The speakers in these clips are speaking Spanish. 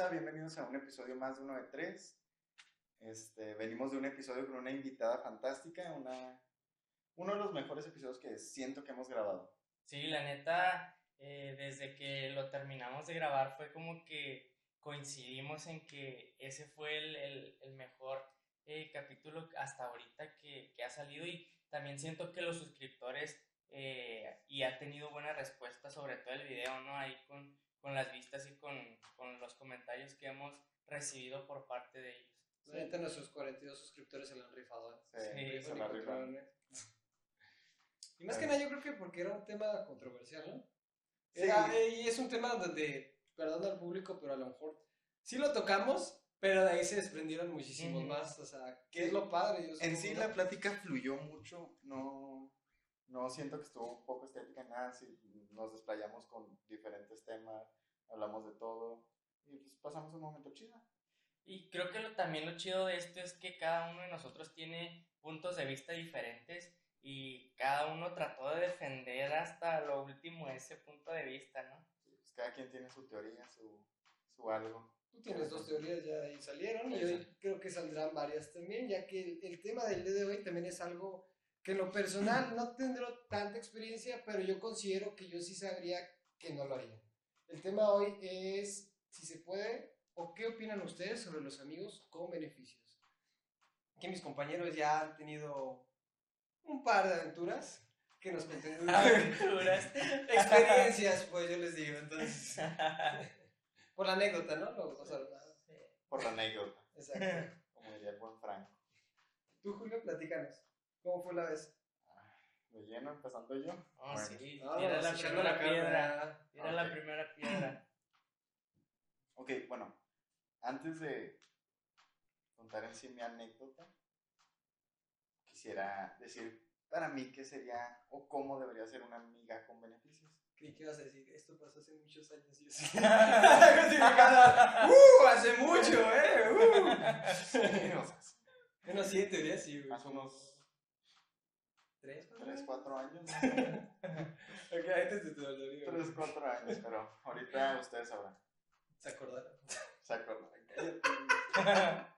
raza? Bienvenidos a un episodio más de uno de tres. Este, venimos de un episodio con una invitada fantástica, una, uno de los mejores episodios que siento que hemos grabado. Sí, la neta, eh, desde que lo terminamos de grabar fue como que coincidimos en que ese fue el, el, el mejor eh, capítulo hasta ahorita que, que, ha salido y también siento que los suscriptores eh, y ha tenido buena respuesta sobre todo el video, ¿no? Ahí con, con las vistas y con, con, los comentarios que hemos recibido por parte de ellos. Neta, nuestros 42 suscriptores se lo han rifado. ¿eh? Sí, se lo rifaron. Y más que nada yo creo que porque era un tema controversial, ¿no? Era, y es un tema donde, perdón al público, pero a lo mejor sí lo tocamos, pero de ahí se desprendieron muchísimos -huh. más. O sea, ¿qué es lo padre? En sí la plática fluyó mucho, no, no siento que estuvo un poco estética, nada, sí, nos desplayamos con diferentes temas, hablamos de todo y pues pasamos un momento chido. Y creo que lo, también lo chido de esto es que cada uno de nosotros tiene puntos de vista diferentes y cada uno trató de defender hasta lo último ese punto de vista, ¿no? Sí, pues cada quien tiene su teoría, su, su algo. Tú tienes dos teorías ya ahí salieron y hoy creo que saldrán varias también, ya que el, el, tema del día de hoy también es algo que en lo personal no tendré tanta experiencia, pero yo considero que yo sí sabría que no lo haría. El tema hoy es si se puede o qué opinan ustedes sobre los amigos con beneficios. Aquí mis compañeros ya han tenido un par de aventuras que nos cuenten aventuras, experiencias, pues yo les digo, entonces por la anécdota, ¿no? O sea. Por la anécdota, exacto. como diría el buen Franco. Tú, Julio, platícanos. ¿Cómo fue la vez? ¿Me lleno empezando yo? Bueno. sí, Ah, tira la primera piedra, Ok. la primera piedra. Ok, bueno, antes de contar en sí mi anécdota, quisiera decir para mí qué sería o cómo debería ser una amiga con beneficios. Creí que ibas a decir, esto pasó hace muchos años. Y yo. ¡Uh! Hace mucho, ¿eh? ¡Uh! Bueno, sí, en teoría sí, güey. hace unos ¿Tres? cuatro 3, años? 4 años. Ok, antes de tu dolió. 3, 4 años, pero ahorita ustedes sabrán. ¿Se acordaron? ¿Se acuerdan?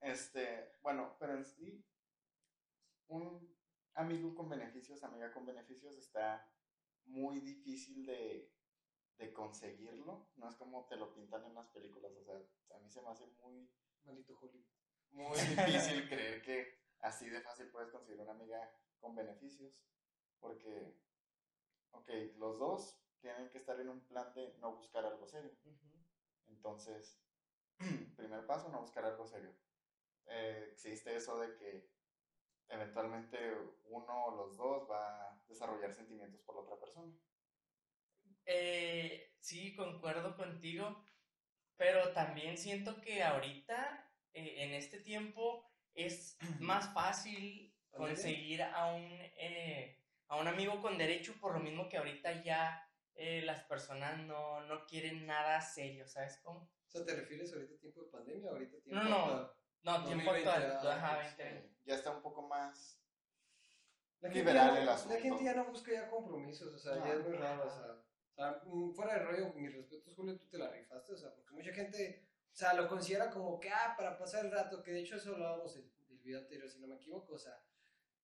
Este, bueno, pero en sí, un amigo con beneficios, amiga con beneficios, está muy difícil de, de conseguirlo. No es como te lo pintan en las películas. O sea, a mí se me hace muy, Maldito Hollywood. muy difícil creer que así de fácil puedes conseguir una amiga con beneficios. Porque, ok, los dos tienen que estar en un plan de no buscar algo serio. Entonces, primer paso, no buscar algo serio. Eh, existe eso de que eventualmente uno o los dos va a desarrollar sentimientos por la otra persona. Eh, sí, concuerdo contigo, pero también siento que ahorita, eh, en este tiempo, es más fácil conseguir a un, eh, a un amigo con derecho, por lo mismo que ahorita ya eh, las personas no, no quieren nada serio, ¿sabes cómo? O sea, ¿te refieres ahorita a tiempo de pandemia o ahorita tiempo No, no. actual? No, tiempo 2020, actual, ajá, pues, 2020. Ya está un poco más... La gente, Liberal ya el no, asunto. la gente ya no busca ya compromisos, o sea, No. ya es muy raro, o sea, o sea, mm, fuera de rollo, mis respetos, Julio, tú te la rifaste, o sea, porque mucha gente, o sea, lo considera como que, ah, para pasar el rato, que de hecho eso hablábamos en el video anterior, si no me equivoco, o sea,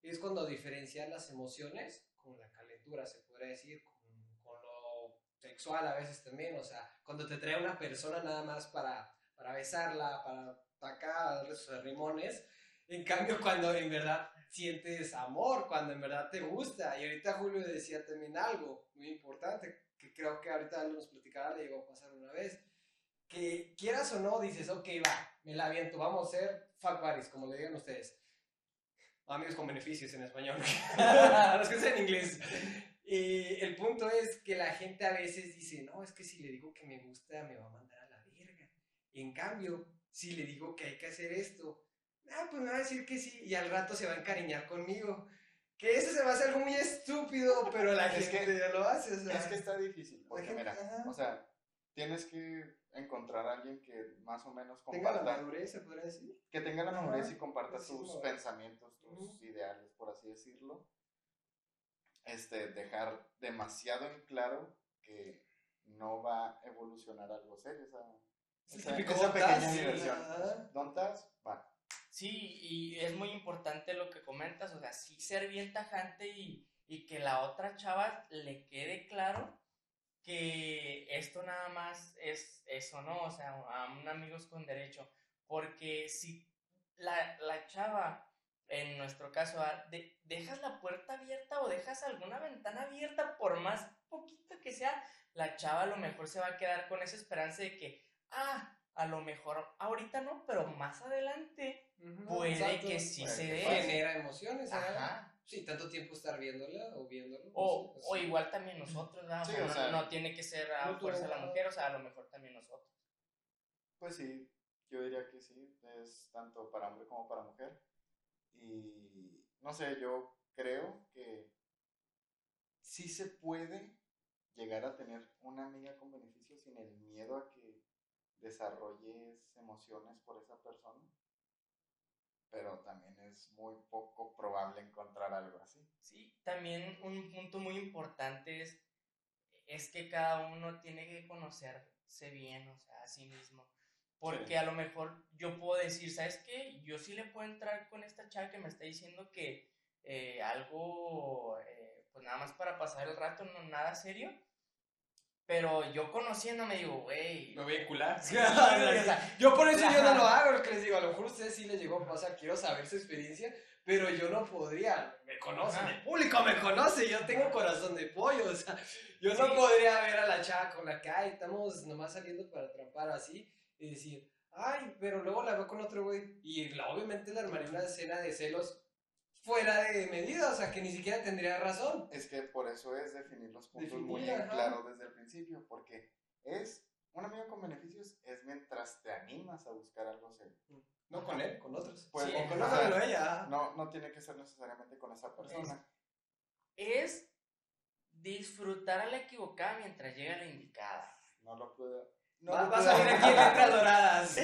es cuando diferenciar las emociones con la calentura, se podría decir, con, con lo sexual a veces también, o sea, cuando te trae una persona nada más para, para besarla, para, para acá, darle sus rimones, en cambio, cuando en verdad sientes amor, cuando en verdad te gusta. Y ahorita Julio decía también algo muy importante, que creo que ahorita nos platicará, le llegó a pasar una vez, que quieras o no, dices, ok, va, me la aviento, vamos a ser fuck buddies, como le digan ustedes. Amigos con beneficios en español. Los que sean en inglés. Y el punto es que la gente a veces dice, no, es que si le digo que me gusta, me va a mandar a la verga. En cambio, si le digo que hay que hacer esto, ah, pues me va a decir que sí, y al rato se va a encariñar conmigo. Que eso se va a hacer algo muy estúpido, pero la Es gente que- ya lo hace. O sea, Es que está difícil, la porque gente- mira, ajá, o sea, tienes que encontrar a alguien que más o menos tenga la comparta, madurez, se podría decir. que tenga la Ajá, madurez y comparta sí, tus no. pensamientos, tus Ujú. ideales, por así decirlo. Este, dejar demasiado en claro que no va a evolucionar algo serio. Esa, Es el esa- típico esa pequeña sí, diversión. ¿Dontas? Va. Sí, y es muy importante lo que comentas, o sea, sí ser bien tajante y, y que la otra chava le quede claro que esto nada más es eso, ¿no? O sea, a un amigos con derecho. Porque si la, la chava, en nuestro caso, ah, de- dejas la puerta abierta o dejas alguna ventana abierta, por más poquito que sea, la chava a lo mejor se va a quedar con esa esperanza de que, ah, a lo mejor ahorita no, pero más adelante puede exacto. que sí se dé. Genera emociones, ¿verdad? Ajá. Sí, tanto tiempo estar viéndola o viéndolo. O, pues, igual también nosotros, ¿verdad? O Sí, sea, o no, sea, no tiene que ser a fuerza la ajá. mujer, o sea, a lo mejor también nosotros. Pues sí, yo diría que sí, es tanto para hombre como para mujer. Y no sé, yo creo que sí se puede llegar a tener una amiga con beneficios sin el miedo a que desarrolles emociones por esa persona. Pero también es muy poco probable encontrar algo así. Sí, también un punto muy importante es, es que cada uno tiene que conocerse bien, o sea, a sí mismo. Porque Sí. a lo mejor yo puedo decir, ¿sabes qué? Yo sí le puedo entrar con esta chava que me está diciendo que eh, algo, eh, pues nada más para pasar el rato, no nada serio. Pero yo conociéndome digo, güey. Me voy a encular. Sí, o sea, yo por eso yo no lo hago, lo que les digo, a lo mejor a ustedes sí les llegó a pasar, quiero saber su experiencia, pero yo no podría, me conocen, el público me conoce, yo tengo corazón de pollo, o sea, yo no podría ver a la chava con la que, estamos nomás saliendo para trampar así, y decir, ay, pero luego la veo con otro güey, y la- obviamente le armaría una escena de celos fuera de medida, o sea, que ni siquiera tendría razón. Es que por eso es definir los puntos muy Definir, en ajá. claro desde el principio, porque es un amigo con beneficios es mientras te animas a buscar algo serio. No con él, con otros. Pues, Sí, o con ajá. otra ella. No, no tiene que ser necesariamente con esa persona. es disfrutar a la equivocada mientras llega la indicada. No lo puedo. No Va, lo va a salir aquí en letras doradas.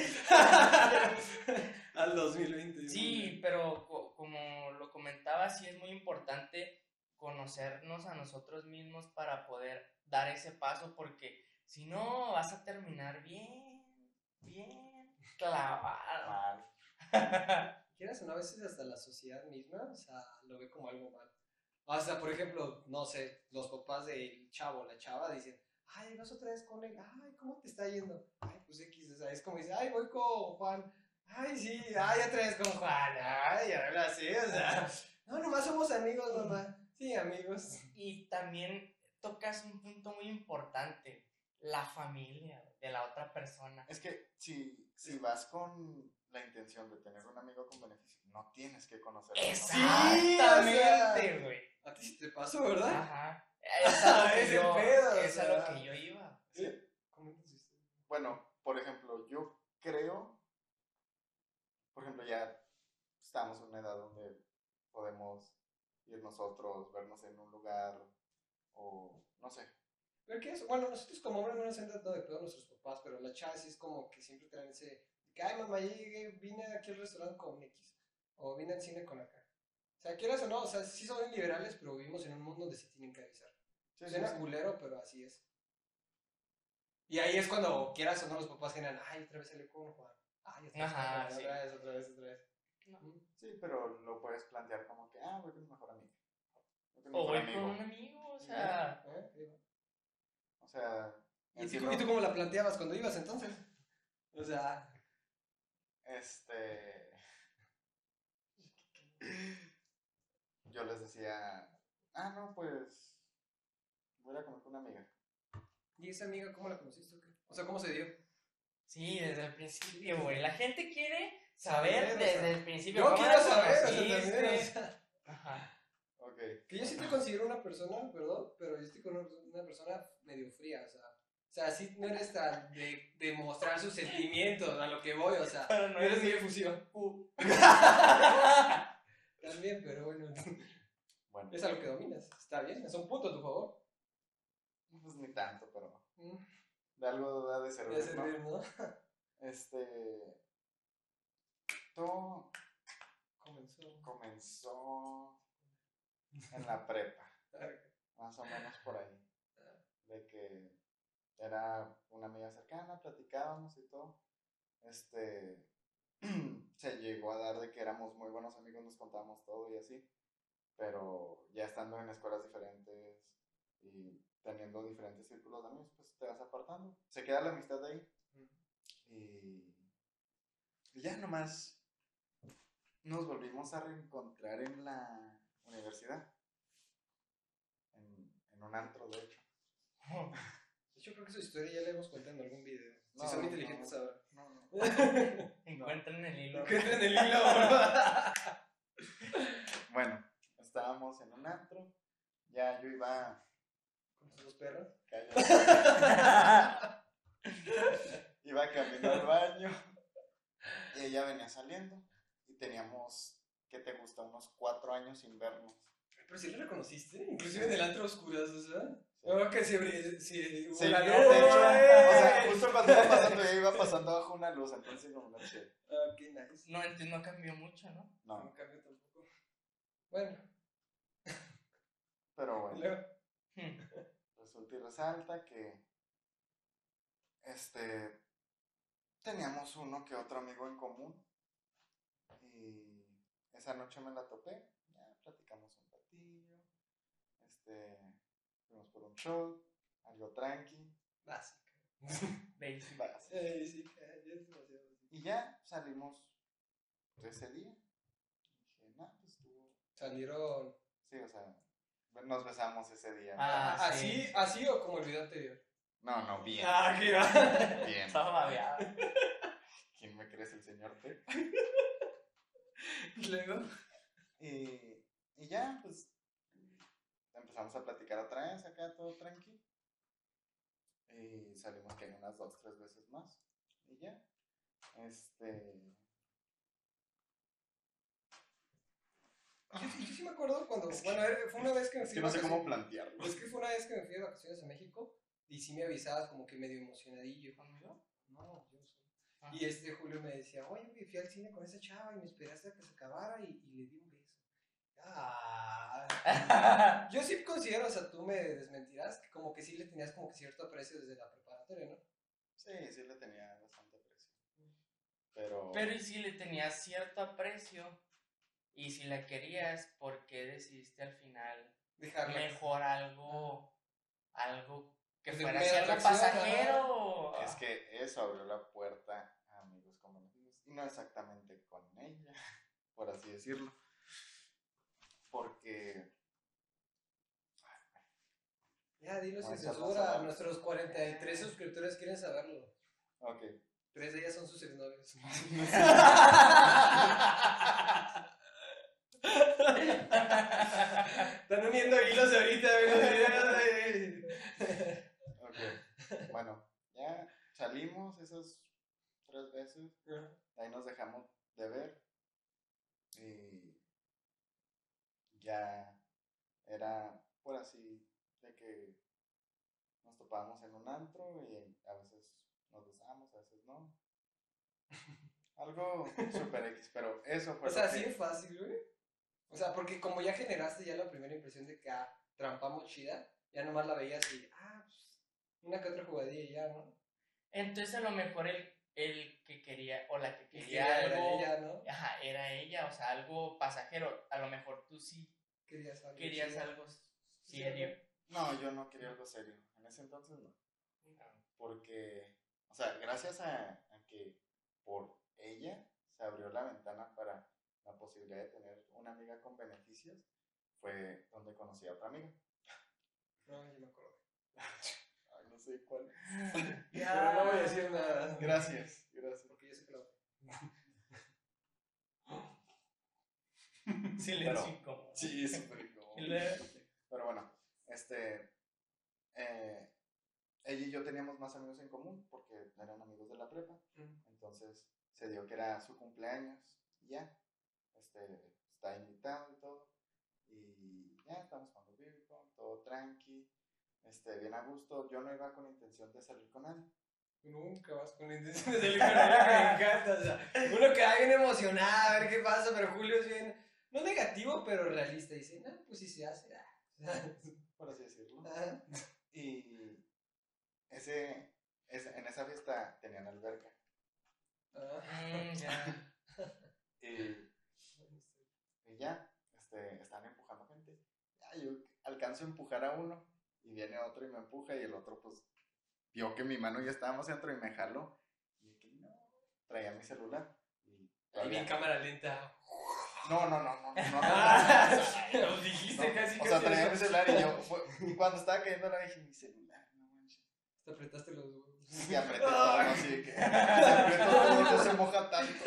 Al 2020. Sí, pero co- como lo comentaba, sí es muy importante conocernos a nosotros mismos para poder dar ese paso, porque si no vas a terminar bien, bien clavado. Mal. Quieras o no, a veces hasta la sociedad misma, o sea, lo ve como algo mal. O sea, por ejemplo, no sé, los papás del chavo, la chava, dicen, ay, vas otra vez con él, ay, ¿cómo te está yendo? Ay, pues X, o sea, es como dice, ay, voy con Juan, ay, sí, ay, otra vez con Juan, ay, ahora así, o sea, no, nomás somos amigos, mamá, sí, amigos. Y también tocas un punto muy importante, la familia de la otra persona. Es que si, si vas con la intención de tener un amigo con beneficios, no tienes que conocerlo. ¿no? Exactamente, güey. A ti sí te pasó, ¿verdad? Ajá. Es a lo que yo- pedo, o es a lo sea. que yo iba. Sí. ¿Cómo te hiciste? Bueno, por ejemplo, yo creo, por ejemplo, ya estamos en una edad donde podemos ir nosotros, vernos en un lugar, o no sé. Pero que es, bueno, nosotros como hombres no nos han tratado de pedo nuestros papás, pero la chava sí es como que siempre traen ese, que ay mamá, llegué, vine aquí al restaurante con X, o vine al cine con acá. O sea, quieras o no, o sea, sí son liberales, pero vivimos en un mundo donde sí tienen que avisar. Sí, sí, Suena sí. culero, pero así es. Y ahí es cuando quieras o no los papás generan, ay, otra vez salió con Juan. Vez, Ajá, otra sí. vez, otra vez, otra vez. No. Mm. Sí, pero lo puedes plantear como que, ah, voy con mi mejor amigo. O mejor voy con un amigo, o sea. ¿Eh? ¿Eh? O sea, ¿Y tú, no- ¿Y tú cómo la planteabas cuando ibas entonces? O sea, este. Yo les decía, ah, no, pues. Voy a comer con una amiga. ¿y esa amiga cómo la conociste o qué? O sea, ¿cómo se dio? Sí, desde el principio, güey. La gente quiere saber Saber, o desde sea, el principio. Yo ¿Cómo quiero la saber, o sea, conociste? también, o sea, Ajá. Ok. que yo sí te considero una persona, perdón, pero yo estoy con una una persona medio fría, o sea, o sea, sí no eres tan de, de mostrar sus sentimientos a lo que voy, o sea, Pero no eres muy efusiva. También, pero bueno, Bueno, es a lo que dominas, está bien, es un punto a tu favor. pues ni tanto, pero Mm, de algo da de servir, Debe servir, ¿no? ¿no? Este. Todo Comenzó. comenzó en la prepa, más o menos por ahí. De que era una amiga cercana, platicábamos y todo. Este, se llegó a dar de que éramos muy buenos amigos, nos contábamos todo y así. Pero ya estando en escuelas diferentes y teniendo diferentes círculos de amigos, pues te vas apartando. Se queda la amistad de ahí. Y, y ya nomás nos volvimos a reencontrar en la universidad. En, en un antro, de hecho. De hecho, creo que su historia ya la hemos contado en algún video. Si son no, inteligentes no. ahora. No, no. Encuentran el hilo. Encuentren el hilo, bro. Bueno, estábamos en un antro. Ya yo iba. Sus dos perras. Cállate. iba camino al baño. Y ella venía saliendo. Y teníamos, ¿qué te gusta? Unos cuatro años sin vernos. Pero si le reconociste, inclusive en el antro oscuras, o sea. Sí. Oh, que si, si hubo Sí, la de luz. hecho, o sea, justo cuando iba pasando, yo iba pasando bajo una luz, entonces como no sé. Ah, qué nice. No, entonces no cambió mucho, ¿no? No No, cambio tampoco. Bueno, pero bueno. luego. Resulta y resalta que este teníamos uno que otro amigo en común. Y esa noche me la topé, ya platicamos un ratillo. Este fuimos por un show, algo tranqui. Básica. Basic. básico. Y ya salimos de ese día. Dije, no, pues estuvo. Salieron. Sí, o sea, nos besamos ese día. Ah, ¿Así, sí. ¿Así o como el video anterior? No, no, bien. Ah, aquí va. Bien. Estaba babeado. ¿Quién me crees el señor T? Y luego. Y, y ya, pues empezamos a platicar otra vez acá, todo tranqui. Y salimos que en unas dos, tres veces más. Y ya. Este. Yo, yo sí me acuerdo cuando. Es que- bueno, era- fue una vez que me Es fui que de no sé cómo vacaciones. plantearlo. Es que fue una vez que me fui de vacaciones a México y sí me avisabas como que medio emocionadillo. No, yo. Ah. Y este Julio me decía, oye, fui al cine con esa chava y me esperaste a que se acabara y, y le di un beso. Ah. Yo sí considero, o sea, tú me desmentirás, que como que sí le tenías como que cierto aprecio desde la preparatoria, ¿no? Sí, sí le tenía bastante precio. Pero. Pero y si le tenías cierto aprecio y si la querías, ¿por qué decidiste al final Dejarla. mejor algo, algo que Pues fuera algo pasajero? Es que eso abrió la puerta a amigos como amigos. Y no exactamente con ella, por así decirlo. Porque. Ya, dilo sin censura. Nuestros 43 suscriptores quieren saberlo. Ok. Tres de ellas son sus exnovios. Están uniendo hilos ahorita, güey. Ok. Bueno, ya salimos esos tres veces. Ahí nos dejamos de ver. Y ya era por así de que nos topábamos en un antro y a veces nos besamos, a veces no. Algo super X, pero eso fue O sea, así es fácil, güey. O sea, porque como ya generaste ya la primera impresión de que ah, trampamos chida, ya nomás la veías y, ah, pues, una que otra jugadilla y ya, ¿no? Entonces a lo mejor el, el que quería o la que quería que era algo, ella, ¿no? ajá, era ella, o sea, algo pasajero. A lo mejor tú sí Querías algo. querías algo serio. No, yo no quería algo serio. En ese entonces no. Porque, o sea, gracias a, a que por ella se abrió la ventana para la posibilidad de tener una amiga con beneficios, fue donde conocí a otra amiga. No, yo me acuerdo. Ay, no sé cuál. Pero no voy a decir nada. Gracias, gracias. Porque yo sé que lo. Silencio incómodo. Sí, es súper incómodo. Pero bueno, este. eh, ella y yo teníamos más amigos en común porque eran amigos de la prepa. Entonces se dio que era su cumpleaños y ya. Este, está invitado y todo. Y ya estamos jugando beer pong, todo tranqui. Este, bien a gusto. Yo no iba con intención de salir con él. Tú nunca vas con la intención de salir con ella, me encanta. O sea, uno queda bien emocionado a ver qué pasa, pero Julio es bien, no negativo, pero realista. Dice, no, pues si se hace. ah". por así decirlo. Y, ese, ese- en esa fiesta tenían alberca. Ah. Mm, ya. Y ya, este, están empujando gente. Ya, yo alcanzo a empujar a uno y viene otro y me empuja y el otro pues vio que mi mano ya estábamos dentro y me jaló. Y que no, traía mi celular. Y todavía- cámara lenta. no, no, no, no, no, no, no, Lo dijiste no. casi O sea, traía mi celular y yo, fue- cuando estaba cayendo la dije, mi celular, no manches. Te apretaste los huevos. Y apreté todo, así que se apretó todo, no se moja tanto.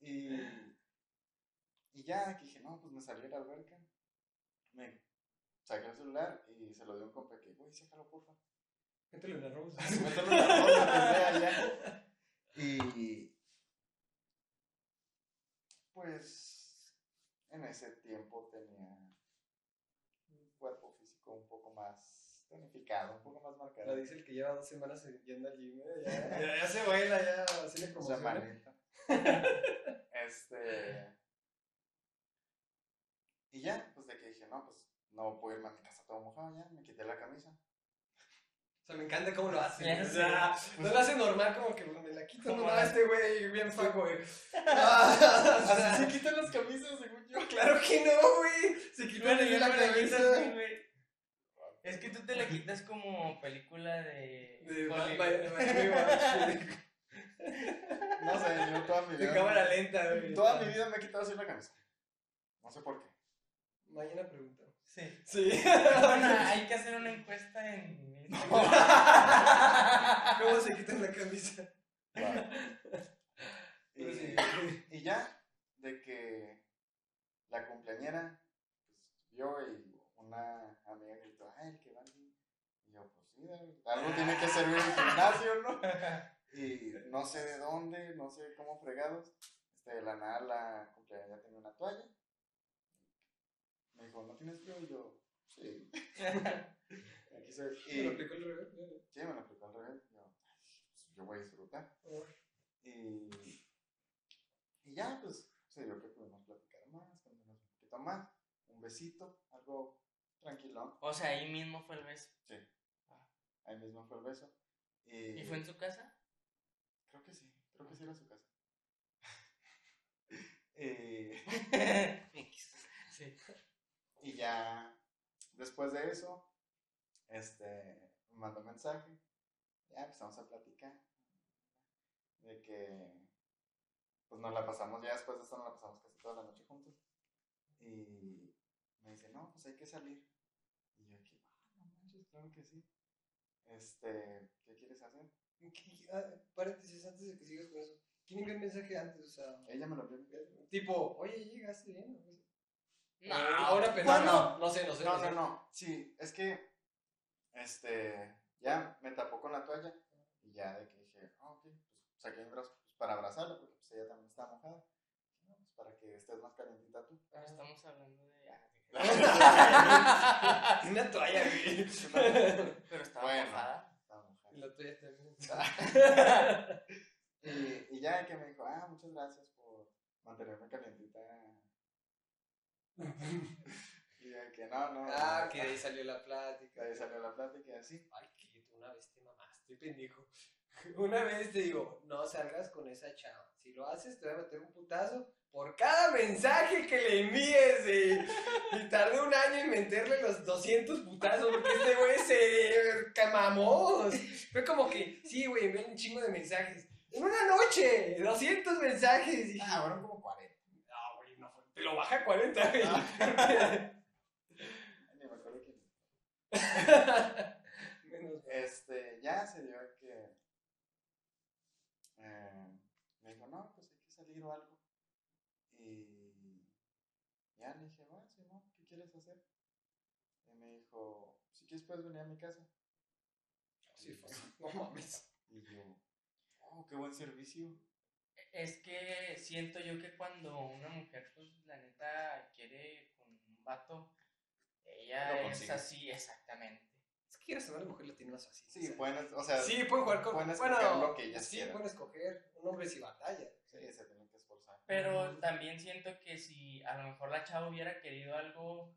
Y, y ya, que dije, no, pues me salí de la alberca. Me saqué el celular y se lo di a un compa que, güey, sácalo, porfa. Mételo en arroz. Mételo en la sea, ya. Y pues en ese tiempo tenía un cuerpo físico un poco más tonificado, un poco más marcado. dice el que lleva dos semanas yendo al gym. ¿eh? Ya, ya, ya se baila, ya. Así le O sea, promociona. manita. este. Y ya, pues de que dije, no, pues no puedo irme a mi casa todo mojado ya, me quité la camisa. O sea, me encanta cómo lo hace. Ya O sea, no lo hace normal, como que me la quito. No, Como no, este güey, bien faco, güey. Ah, o sea, Así se quitan las camisas, según yo. Claro que no, güey. Se la no la camisa. güey. Es que tú te la quitas como película de. De. Miami. No sé, yo toda mi De vida. cámara lenta, güey. Toda mi vida me he quitado así la camisa. No sé por qué. Mañana pregunto. Sí. Sí. Bueno, hay que hacer una encuesta en Instagram. ¿Cómo se quitan la camisa? Wow. Y, Pero sí. y ya, de que la cumpleañera pues, vio y una amiga gritó, ay, el que va al gym". Y yo, pues sí, algo tiene que servir el gimnasio, ¿no? Y no sé de dónde, no sé cómo fregados. Este, de la nada la cumpleañera tenía una toalla. Me dijo, ¿no tienes frío? Y yo, sí. Aquí soy. Me lo aplicó el revés. sí, me lo aplicó al revés. Yo, "Pues, yo voy a disfrutar. Y, y ya, pues, se dio que pudimos platicar más, conocernos un poquito más. Un besito, algo tranquilón. O sea, ahí mismo fue el beso. Sí. Ahí mismo fue el beso. Y, ¿Y fue en su casa? Creo que sí, creo que sí era su casa. y, sí. Y ya, después de eso, este, me mandó mensaje. Ya empezamos a platicar. De que, pues nos la pasamos, ya después de eso nos la pasamos casi toda la noche juntos. Y me dice, no, pues hay que salir. Y yo aquí, ah, no manches, claro que sí. Este, ¿qué quieres hacer? ¿Qué- ah, Paréntesis antes de que sigas con eso. ¿Quién envió el mensaje antes? O sea, Ella me lo envió tipo, oye, llegaste bien. ¿No? No, Ah, ahora ¿Cuándo? pensando. No sé, no sé. No, sé. no, no. Sí, es que, este, ya me tapó con la toalla y ya de que dije, ah, ok, pues saqué mi brazo pues, para abrazarla porque pues ella también está mojada. No, pues para que estés más calentita tú. Pero estamos hablando de. ah, Una toalla, güey. Pero estaba Bueno. mojada. Estaba mojada. Y la toalla también. Y, y ya que me dijo, ah, muchas gracias por mantenerme calientita. Y de que no, no. ah, que de ahí salió la plática. de ahí salió la plática y así. Ay, que tú una vez te mamaste, pendejo. Una vez te digo, no salgas con esa chava. Si lo haces, te voy a meter un putazo por cada mensaje que le envíes. Y, y tardé un año en meterle los 200 putazos porque este güey se camamó. Fue como que, sí, güey, envié un chingo de mensajes. En una noche, 200 mensajes. Y Ah, fueron como 40. no, güey, no fue. Te lo baja a 40, güey. Ni me acuerdo quién. Menos. Este, ya se dio que eh, me dijo, no, pues hay que salir o algo. Y ya le dije, bueno, Simón, ¿qué quieres hacer? Y me dijo, si quieres puedes venir a mi casa. Sí, fue. No mames. Y yo, oh, qué buen servicio. Es que siento yo que cuando una mujer, pues la neta, quiere con un vato, ella Lo es consigue. así, exactamente. Es que quieras saber, la mujer la tiene más fácil. Sí, o sea. pueden, o sea, Sí, pueden jugar con. pueden bueno, escoger lo que ellas sí, quieran. pueden escoger. Un hombre si batalla. sí, se tienen que esforzar. Pero también siento que si a lo mejor la chava hubiera querido algo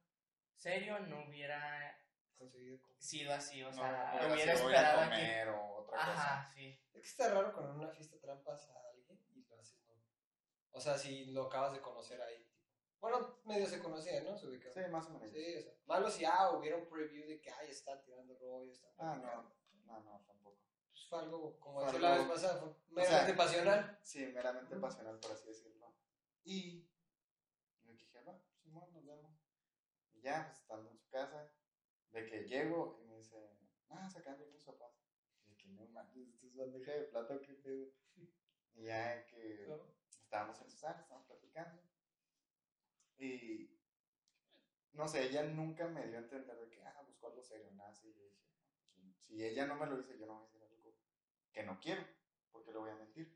serio, no hubiera conseguido. sido así, o No, sea, hubiera hubiera esperado a que... comer o otra cosa. Ajá, sí. Es que está raro en una fiesta trampas a alguien y lo haces, ¿no? O sea, si lo acabas de conocer ahí. Bueno, medio se conocían, ¿no? Se ubicaban. Sí, más o menos. Sí, o sea, malo si ah, hubiera un preview de que ay, están tirando rollo, están Ah, no, no, no, tampoco. Pues fue algo, como decía la vez pasada, fue sea, meramente pasional. Sí, meramente pasional, por así decirlo. Y le dije, va, Simón, nos vemos. Y ya, pues estando en su casa, de que llego y me dice, ah, sacando mis papás. Y de que no mames, esto es bandeja de plata, qué pedo. Y ya que ¿no? Estábamos en su sala, estábamos platicando. Y no sé, ella nunca me dio a entender de que, ah, buscó algo serio, nada así. Yo dije, "No, si ella no me lo dice, yo no voy a decir algo que no quiero, porque le voy a mentir.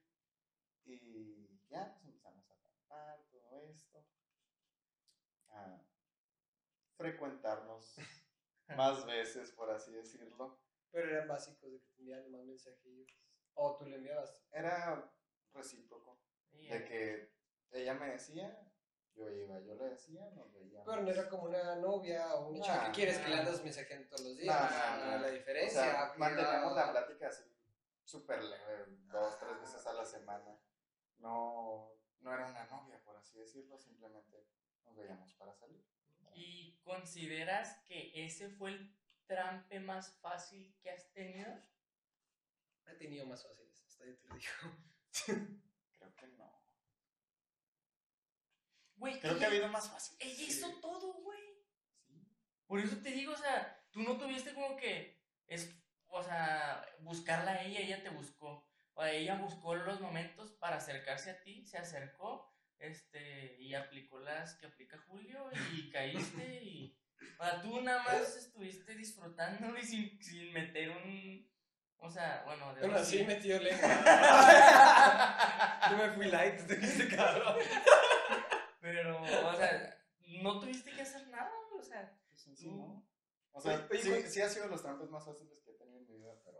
Y ya, pues empezamos a tratar todo esto, a frecuentarnos más veces, por así decirlo. Pero eran básicos de que te enviaban más mensajillos. O tú le enviabas. Era recíproco. De que ella me decía, yo iba, yo le decía, nos veíamos. Pero no era como una novia o una chica Nah, que quieres que le nah. andas mensajeando todos los días. Nah, o sea, nah, nah. La O diferencia. sea, que manteníamos la plática así, súper leve, dos, tres veces a la semana. No, no era una novia, por así decirlo, simplemente nos veíamos para salir. ¿Y consideras que ese fue el trampe más fácil que has tenido? He tenido más fáciles, hasta yo te lo digo. Creo que no. Güey, Creo que ha habido más fácil. Ella hizo todo, güey. Sí. Por eso te digo, o sea, tú no tuviste como que, es, o sea, buscarla a ella, ella te buscó. O sea, ella buscó los momentos para acercarse a ti, se acercó, este, y aplicó las que aplica Julio, y caíste, y, o sea, tú nada más estuviste disfrutando y sin, sin meter un, o sea, bueno, de Bueno, sí. metió lengua. Yo me fui light de ese cabrón. Pero, o sea, no tuviste que hacer nada, o sea, Pues en sí, ¿no? O sea, Oye, sí, ¿cuál- sí ha sido los trampes más fáciles que he tenido en mi vida, pero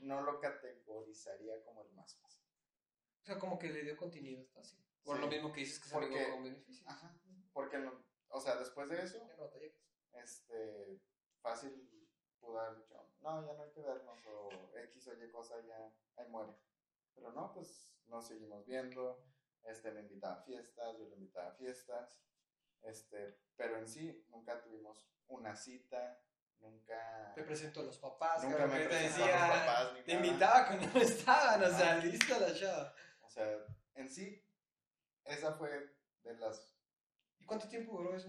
no lo categorizaría como el más fácil. O sea, como que le dio continuidad fácil. Por Sí. lo mismo que dices que se Porque- amigo con beneficios. Ajá. Porque, no- o sea, después de eso, no este, fácil pudo haber dicho, no, ya no hay que vernos, o X o Y cosa ya ahí muere. Pero no, pues nos seguimos viendo, este, me invitaba a fiestas, yo le invitaba a fiestas, este, pero en sí nunca tuvimos una cita, nunca... Te presento a los papás, Nunca me te presentó a decía, los papás ni te nada. invitaba cuando no estaban, o sea, Ajá. lista la chava. O sea, en sí, esa fue de las... ¿Y cuánto tiempo duró eso?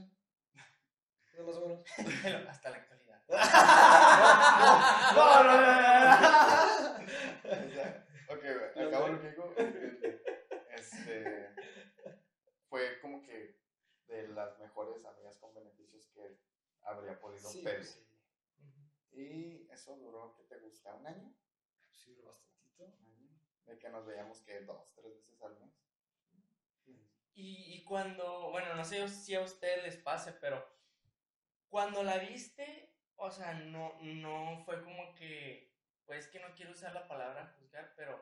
Más o menos. hasta la actualidad. No, no, no, no. o sea, ok, güey, No acabo sé. lo que digo. Este, fue como que de las mejores amigas con beneficios que habría podido Sí, pedir. sí. Y eso duró, ¿qué te gusta? ¿Un año? Sí, duró bastantito. Un año. De que nos veíamos que dos, tres veces al mes. Y, y cuando, bueno, no sé si a ustedes les pase, pero cuando la viste, o sea, no, no fue como que, pues que no quiero usar la palabra juzgar, pero,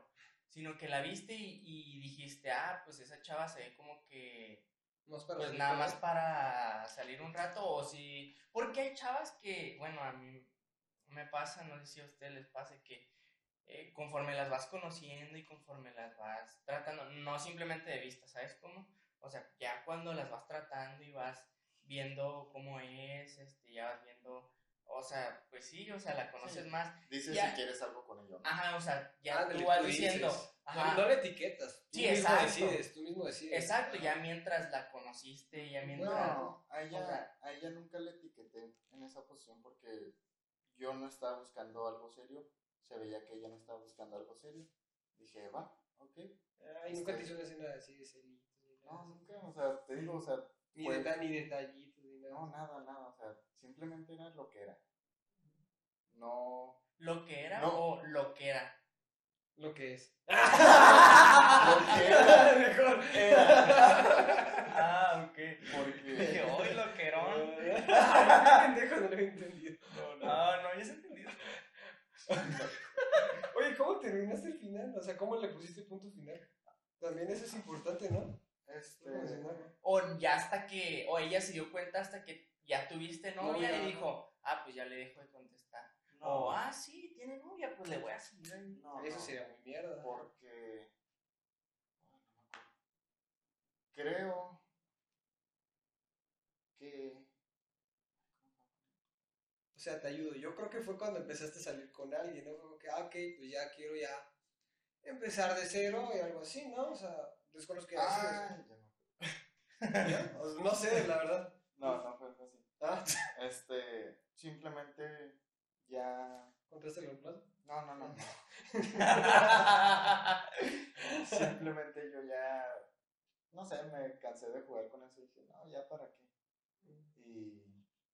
sino que la viste y, y dijiste, ah, pues esa chava se ve como que, para pues nada más para salir un rato, o si, porque hay chavas que, bueno, a mí me pasa, no sé si a ustedes les pase, que eh, conforme las vas conociendo y conforme las vas tratando, no simplemente de vista, ¿sabes cómo? O sea, ya cuando las vas tratando y vas viendo cómo es, este, ya vas viendo, o sea, pues sí, o sea, la conoces Sí. más. Dices Ya. si quieres algo con ella. ¿no? Ajá, o sea, ya Ándale, tú vas tú diciendo, ajá, No, no le etiquetas. Tú Sí, mismo exacto. decides, tú mismo decides. exacto, ya mientras la conociste, ya mientras... No, a ella, o sea- a ella nunca le etiqueté en esa posición porque yo no estaba buscando algo serio. Se veía que ella no estaba buscando algo serio. Dije, va, ok. Ay, nunca te hizo una escena así de nada No, nunca, o sea, te digo, o sea, Ni, fue- deta- ni nada. No, nada, nada, o sea, simplemente era lo que era. No, ¿Lo que era No. o lo que era? Lo que es. lo que era, Mejor. Ah, ok. porque Dije, hoy lo que era. Pendejo, no lo he entendido. Ah, no, ya se entendido. Oye, ¿cómo terminaste el final? O sea, ¿cómo le pusiste punto final? También eso es importante, ¿no? Este. O ya hasta que, o ella se dio cuenta hasta que ya tuviste novia Novia. y dijo, ah, pues ya le dejo de contestar. No. O, ah, sí, tiene novia, pues le voy a seguir ahí. No, Eso no, sería muy mierda. Porque. ay, no me acuerdo. Creo que. O sea, te ayudo. Yo creo que fue cuando empezaste a salir con alguien, ¿no? Como que, ah, ok, pues ya quiero ya empezar de cero y algo así, ¿no? O sea, que Ah, ya me acuerdo. O sea, No sé, la verdad. No, no fue así. Ah, Este. Simplemente ya. ¿Contaste el plazo? No, no, no. Simplemente yo ya. No sé, me cansé de jugar con eso y dije, no, ya para qué. Y.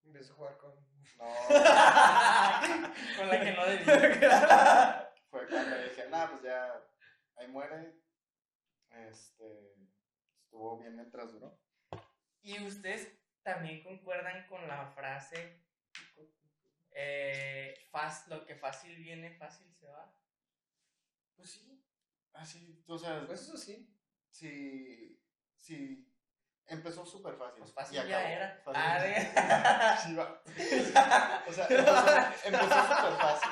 Empezó a jugar con... No. Con la que no debía. fue cuando dije, nah, pues ya, ahí muere. Este, estuvo bien mientras duró. ¿Y ustedes también concuerdan con la frase, eh, lo que fácil viene, fácil se va? Pues sí, así, o sea, Pues eso sí. sí, sí, empezó súper fácil. Pues fácil y ya acabó era. fácil. Ah, de- Sí, va. O sea, empezó, empezó súper fácil.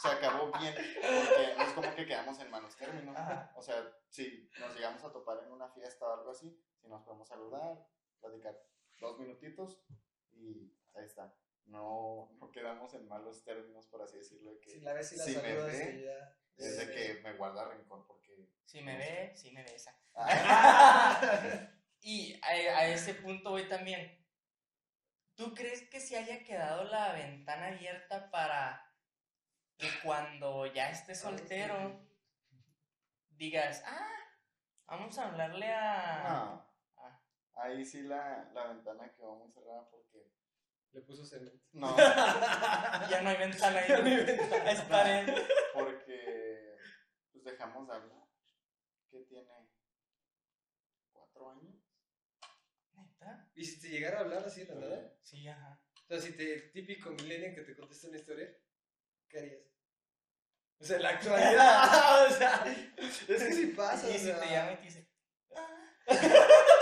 Se acabó bien, porque no es como que quedamos en malos términos. Ajá. O sea, si nos llegamos a topar en una fiesta o algo así, si nos podemos saludar, platicar dos minutitos y ahí está. No, no quedamos en malos términos, por así decirlo, de que Si la ves y la Si me ve, ya... es de que me guarda rencor porque... Si me ve, si me besa. Ah, Y a, a ese punto voy también. ¿Tú crees que se haya quedado la ventana abierta para que cuando ya estés soltero digas, ah, vamos a hablarle a... no, Ah, ahí sí la, la ventana quedó muy cerrada porque... Le puso cemento. No, ya no hay ventana ahí. Ya no hay ventana. Es pared. porque pues dejamos de hablar. ¿Qué tiene? ¿Cuatro años? ¿Neta? ¿Y si te llegara a hablar así de la nada? Sí, ajá. O sea, si te, típico millennial que te contesta una historia, ¿qué harías? O sea, en la actualidad, o sea, es que sí pasa, y o si sea, te llama y te dice, "Ah".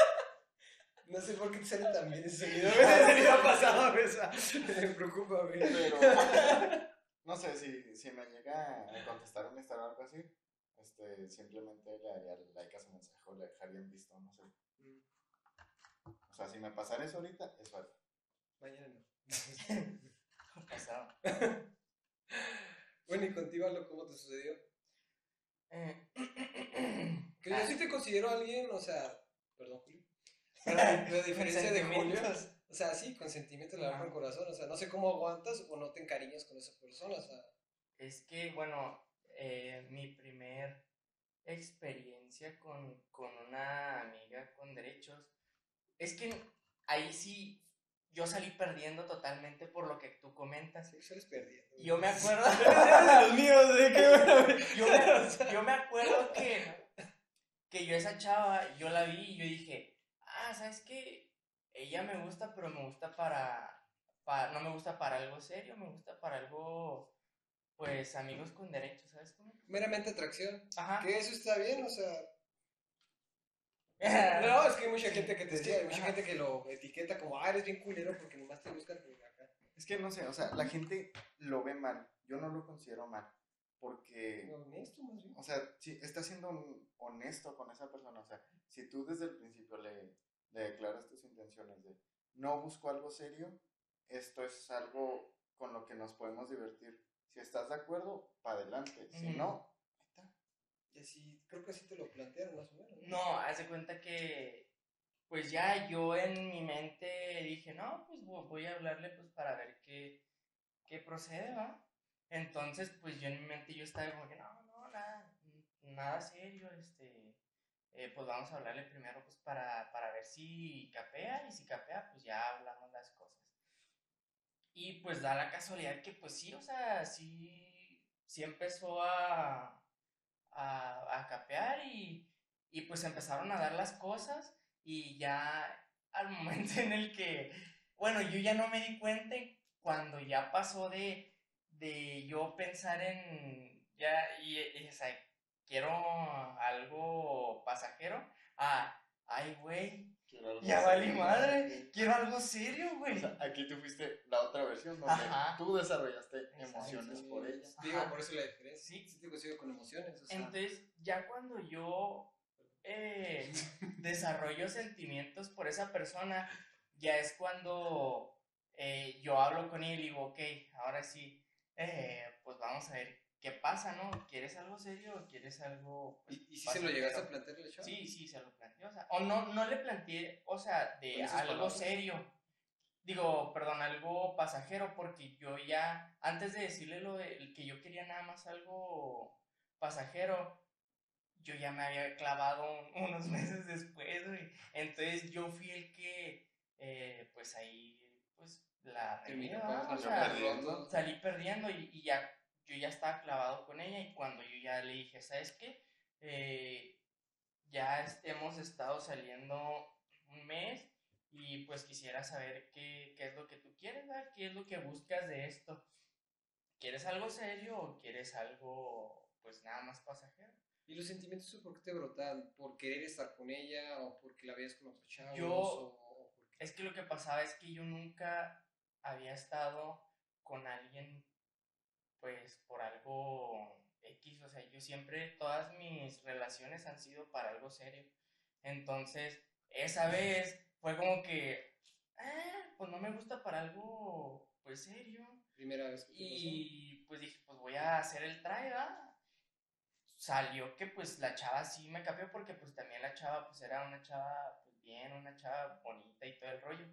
no sé por qué te sale tan bien ese güey, ese día pasado, sea, me preocupa, güey. Pero, no sé, si, si me llega a contestar un estado o algo así, este, simplemente le haría like a su mensaje o le dejaría en visto, no sé. O sea, si me pasara eso ahorita, eso haría. Mañana no. Pasado. Bueno, y contigo, ¿cómo te sucedió? Eh, Que yo Ah. sí te considero alguien, o sea, perdón, Julio. Pero- a diferencia de Julio, sentimientos. o sea, sí, con sentimientos le Ajá. con corazón, o sea, no sé cómo aguantas o no te encariñas con esa persona, o sea, Es que, bueno, eh, mi primer experiencia con, con una amiga con derechos, es que ahí sí yo salí perdiendo totalmente por lo que tú comentas. sí, sales perdiendo. Yo me acuerdo, los míos, de qué bueno, güey. yo me, yo me acuerdo que, que yo esa chava, yo la vi y yo dije, ah, ¿sabes qué? Ella me gusta, pero me gusta para, para, no me gusta para algo serio, me gusta para algo, pues, amigos con derechos, ¿sabes cómo? Meramente atracción. Ajá. Que eso está bien, o sea. No, es que hay mucha gente que te hay mucha ajá. gente que lo etiqueta como, ah, eres bien culero porque nomás te buscan por acá. Es que no sé, o sea, la gente lo ve mal. Yo no lo considero mal. Porque, Honesto, más bien. o sea, si estás siendo un- honesto con esa persona, o sea, si tú desde el principio le, le declaras tus intenciones de no busco algo serio, esto es algo con lo que nos podemos divertir. Si estás de acuerdo, para adelante. Si no. Y así, creo que así te lo plantearon más o menos. No, haz de cuenta que, pues ya yo en mi mente dije, no, pues vo- voy a hablarle pues para ver qué, qué procede, ¿va? Entonces, pues yo en mi mente yo estaba como que, no, no, nada, nada serio, este, eh, pues vamos a hablarle primero pues para, para ver si capea y si capea, pues ya hablamos las cosas. Y pues da la casualidad que pues sí, o sea, sí, sí empezó a, a, capear y, y pues empezaron a dar las cosas y ya al momento en el que, bueno, yo ya no me di cuenta cuando ya pasó de, de yo pensar en, ya, y, o sea, quiero algo pasajero, a, ay, güey, Quiero algo ya valí serio. madre, quiero algo serio, O güey. sea, aquí tú fuiste la otra versión donde Ajá. tú desarrollaste Exacto. emociones por ella. Digo, por eso la diferencia. Sí. Sí te consigo con emociones. O sea, Entonces, ya cuando yo eh, desarrollo sentimientos por esa persona, ya es cuando eh, yo hablo con él y digo, ok, ahora sí, eh, pues vamos a ver qué pasa, ¿no? ¿Quieres algo serio o quieres algo... pues, ¿Y, y si se lo llegaste a plantear al chavo? Sí, sí, se lo planteé, o sea, o no, no le planteé, o sea, de algo palabras. serio. Digo, perdón, algo pasajero, porque yo ya, antes de decirle lo de el que yo quería nada más algo pasajero, yo ya me había clavado un- unos meses después, güey. Entonces yo fui el que, eh, pues ahí, pues, la regué, salí perdiendo y, y ya yo ya estaba clavado con ella y cuando yo ya le dije, ¿sabes qué? Eh, ya es- hemos estado saliendo un mes y pues quisiera saber qué, qué es lo que tú quieres, ¿verdad? ¿Qué es lo que buscas de esto? ¿Quieres algo serio o quieres algo pues nada más pasajero? ¿Y los sentimientos por qué te brotan? ¿Por querer estar con ella o porque la veías con otros chavos? Yo- o, o porque- Es que lo que pasaba es que yo nunca había estado con alguien, pues, por algo X. O sea, yo siempre, todas mis relaciones han sido para algo serio. Entonces, esa vez fue como que, ah, pues no me gusta para algo, pues, serio. Primera vez que Y pues dije, pues voy a hacer el try, ¿verdad? Salió que pues la chava sí me cambió porque pues también la chava pues era una chava pues bien, una chava bonita y todo el rollo.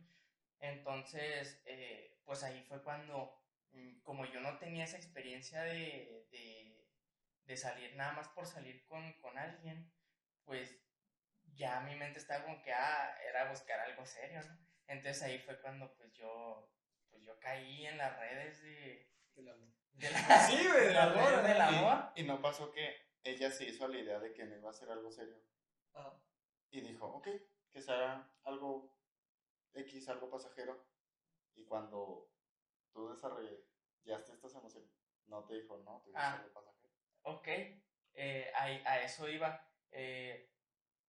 Entonces, eh, pues ahí fue cuando, como yo no tenía esa experiencia de, de, de salir nada más por salir con, con alguien, pues ya mi mente estaba como que, ah, era buscar algo serio, ¿no? Entonces ahí fue cuando pues yo, pues yo caí en las redes de, Del amor. de la, Sí, güey, del amor, del amor. Y, y no pasó que ella se hizo a la idea de que no iba a ser algo serio. Ajá. Y dijo, ok, que sea algo X, algo pasajero. Y cuando tú desarrollaste estas emociones, no te dijo, no, tú ibas Ah. algo pasajero. Ok, eh, ahí- a, eso iba. Eh,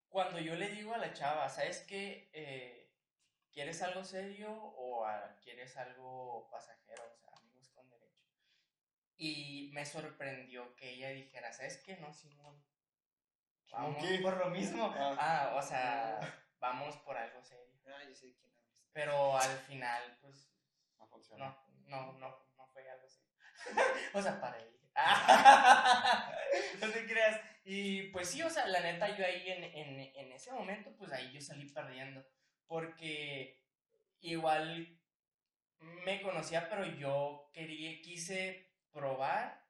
cuando yo le digo a la chava, ¿sabes qué? Eh, ¿Quieres algo serio o ah, quieres algo pasajero? O sea, amigos con derecho. Y me sorprendió que ella dijera, ¿sabes qué? No, Simón. ¿Simón Vamos qué? por lo mismo. Ah. Ah, o sea, vamos por algo serio. Ah, yo sé quién. Pero al final, pues, No funcionó. no, no, no, no fue algo así. o sea, para ella. no te creas. Y pues sí, o sea, la neta, yo ahí en, en, en ese momento, pues ahí yo salí perdiendo. Porque igual me conocía, pero yo quería, quise probar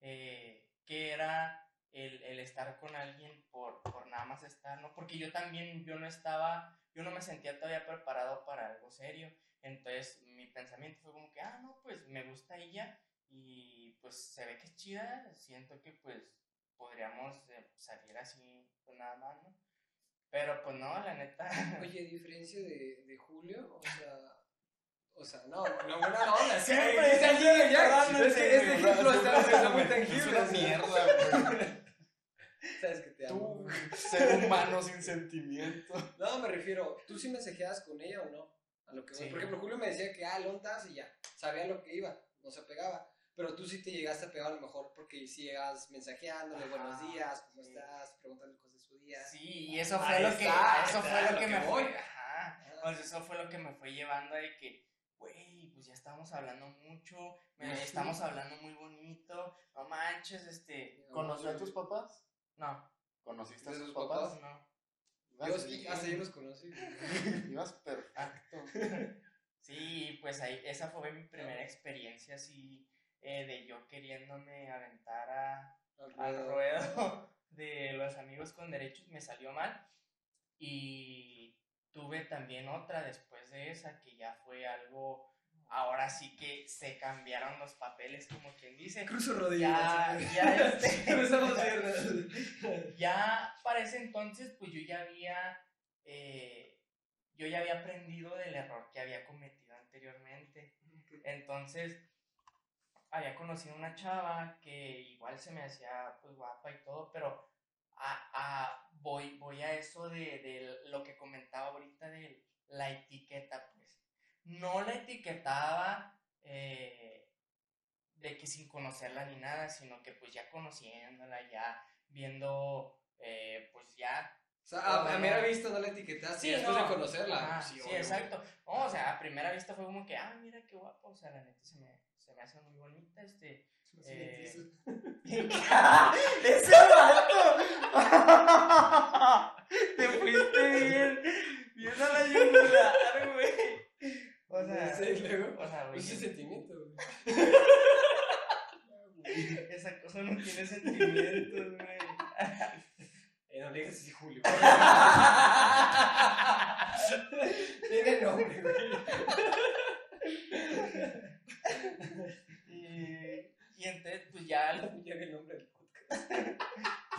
eh, que era el, el estar con alguien por, por nada más estar, ¿no? Porque yo también, yo no estaba, yo no me sentía todavía preparado para algo serio. Entonces mi pensamiento fue como que, ah, no, pues me gusta ella y pues se ve que es chida, siento que pues podríamos eh, salir así, pues nada más, ¿no? Pero pues no, la neta. Oye, a diferencia de, de Julio, o sea. O sea, no, no, buena onda, Siempre es sí, ya, Es este güey. ejemplo está muy Es tangible. una o sea, mierda, güey. Sabes que te amo. Tú, ser humano sin sentimiento. No, me refiero, ¿tú sí mensajeabas con ella o no? A lo que voy. Sí. Por ejemplo, Julio me decía que, ah, lontas y ya, sabía lo que iba, no se pegaba. Pero tú sí te llegaste a pegar a lo mejor porque sí llegas mensajeándole Ajá, buenos días, ¿cómo sí. estás? Preguntando cosas de su día. Sí, y eso fue Ahí lo que, está, eso fue lo que me voy. fue, ajá, Ah. sea, eso fue lo que me fue llevando de que, güey, pues ya estamos hablando mucho, me- estamos hablando muy bonito, no manches, este, ¿Conoció a tus papás? no, ¿Conociste a ¿De sus sus papás? papás? no, Ibas Yo sí, bien. hasta yo los conocí. Ibas perfecto. sí, pues ahí, esa fue mi primera experiencia así, eh, de yo queriéndome aventar a, al ruedo de los amigos con derechos me salió mal y tuve también otra después de esa que ya fue algo ahora sí que se cambiaron los papeles como quien dice Cruzo ya rodillas. ya este, Cruzamos piernas. ya para ese entonces pues yo ya había eh, yo ya había aprendido del error que había cometido anteriormente entonces, había conocido una chava que igual se me hacía pues guapa y todo, pero a, a- voy, voy a eso de, de lo que comentaba ahorita de la etiqueta, pues. No la etiquetaba eh, de que sin conocerla ni nada, sino que pues ya conociéndola, ya viendo, eh, pues ya O sea, a, a primera vista no la etiquetaste Sí, después no. de conocerla. Ajá, sí, exacto. No, o sea, a primera vista fue como que, ah, mira qué guapo. O sea, la neta se me, se me hace muy bonita. Este. Eh, ¡Ese vato! Te fuiste bien. Bien a la yugular, güey. O sea, Sí, luego. o sea, güey. Ese sentimiento, güey. Esa cosa no tiene sentimientos, güey. Eh, no le digas así, Julio. Tiene nombre, güey. Y, y entonces, pues ya Ya el nombre del podcast.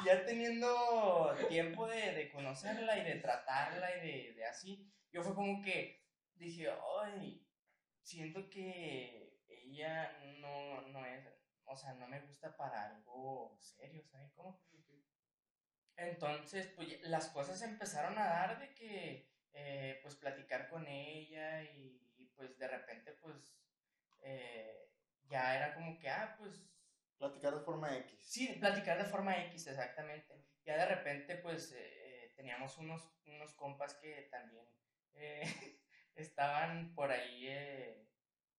ya teniendo tiempo de, de conocerla y de tratarla y de, de así, yo fue como que dije, ay, siento que ella no, no es, o sea, no me gusta para algo serio, ¿sabes cómo? Entonces, pues las cosas empezaron a dar de que, eh, pues, platicar con ella y, y, pues, de repente, pues, eh, ya era como que, ah, pues, Platicar de forma X. Sí, platicar de forma X, exactamente. Ya de repente, pues, eh, eh, teníamos unos, unos compas que también estaban por ahí, eh,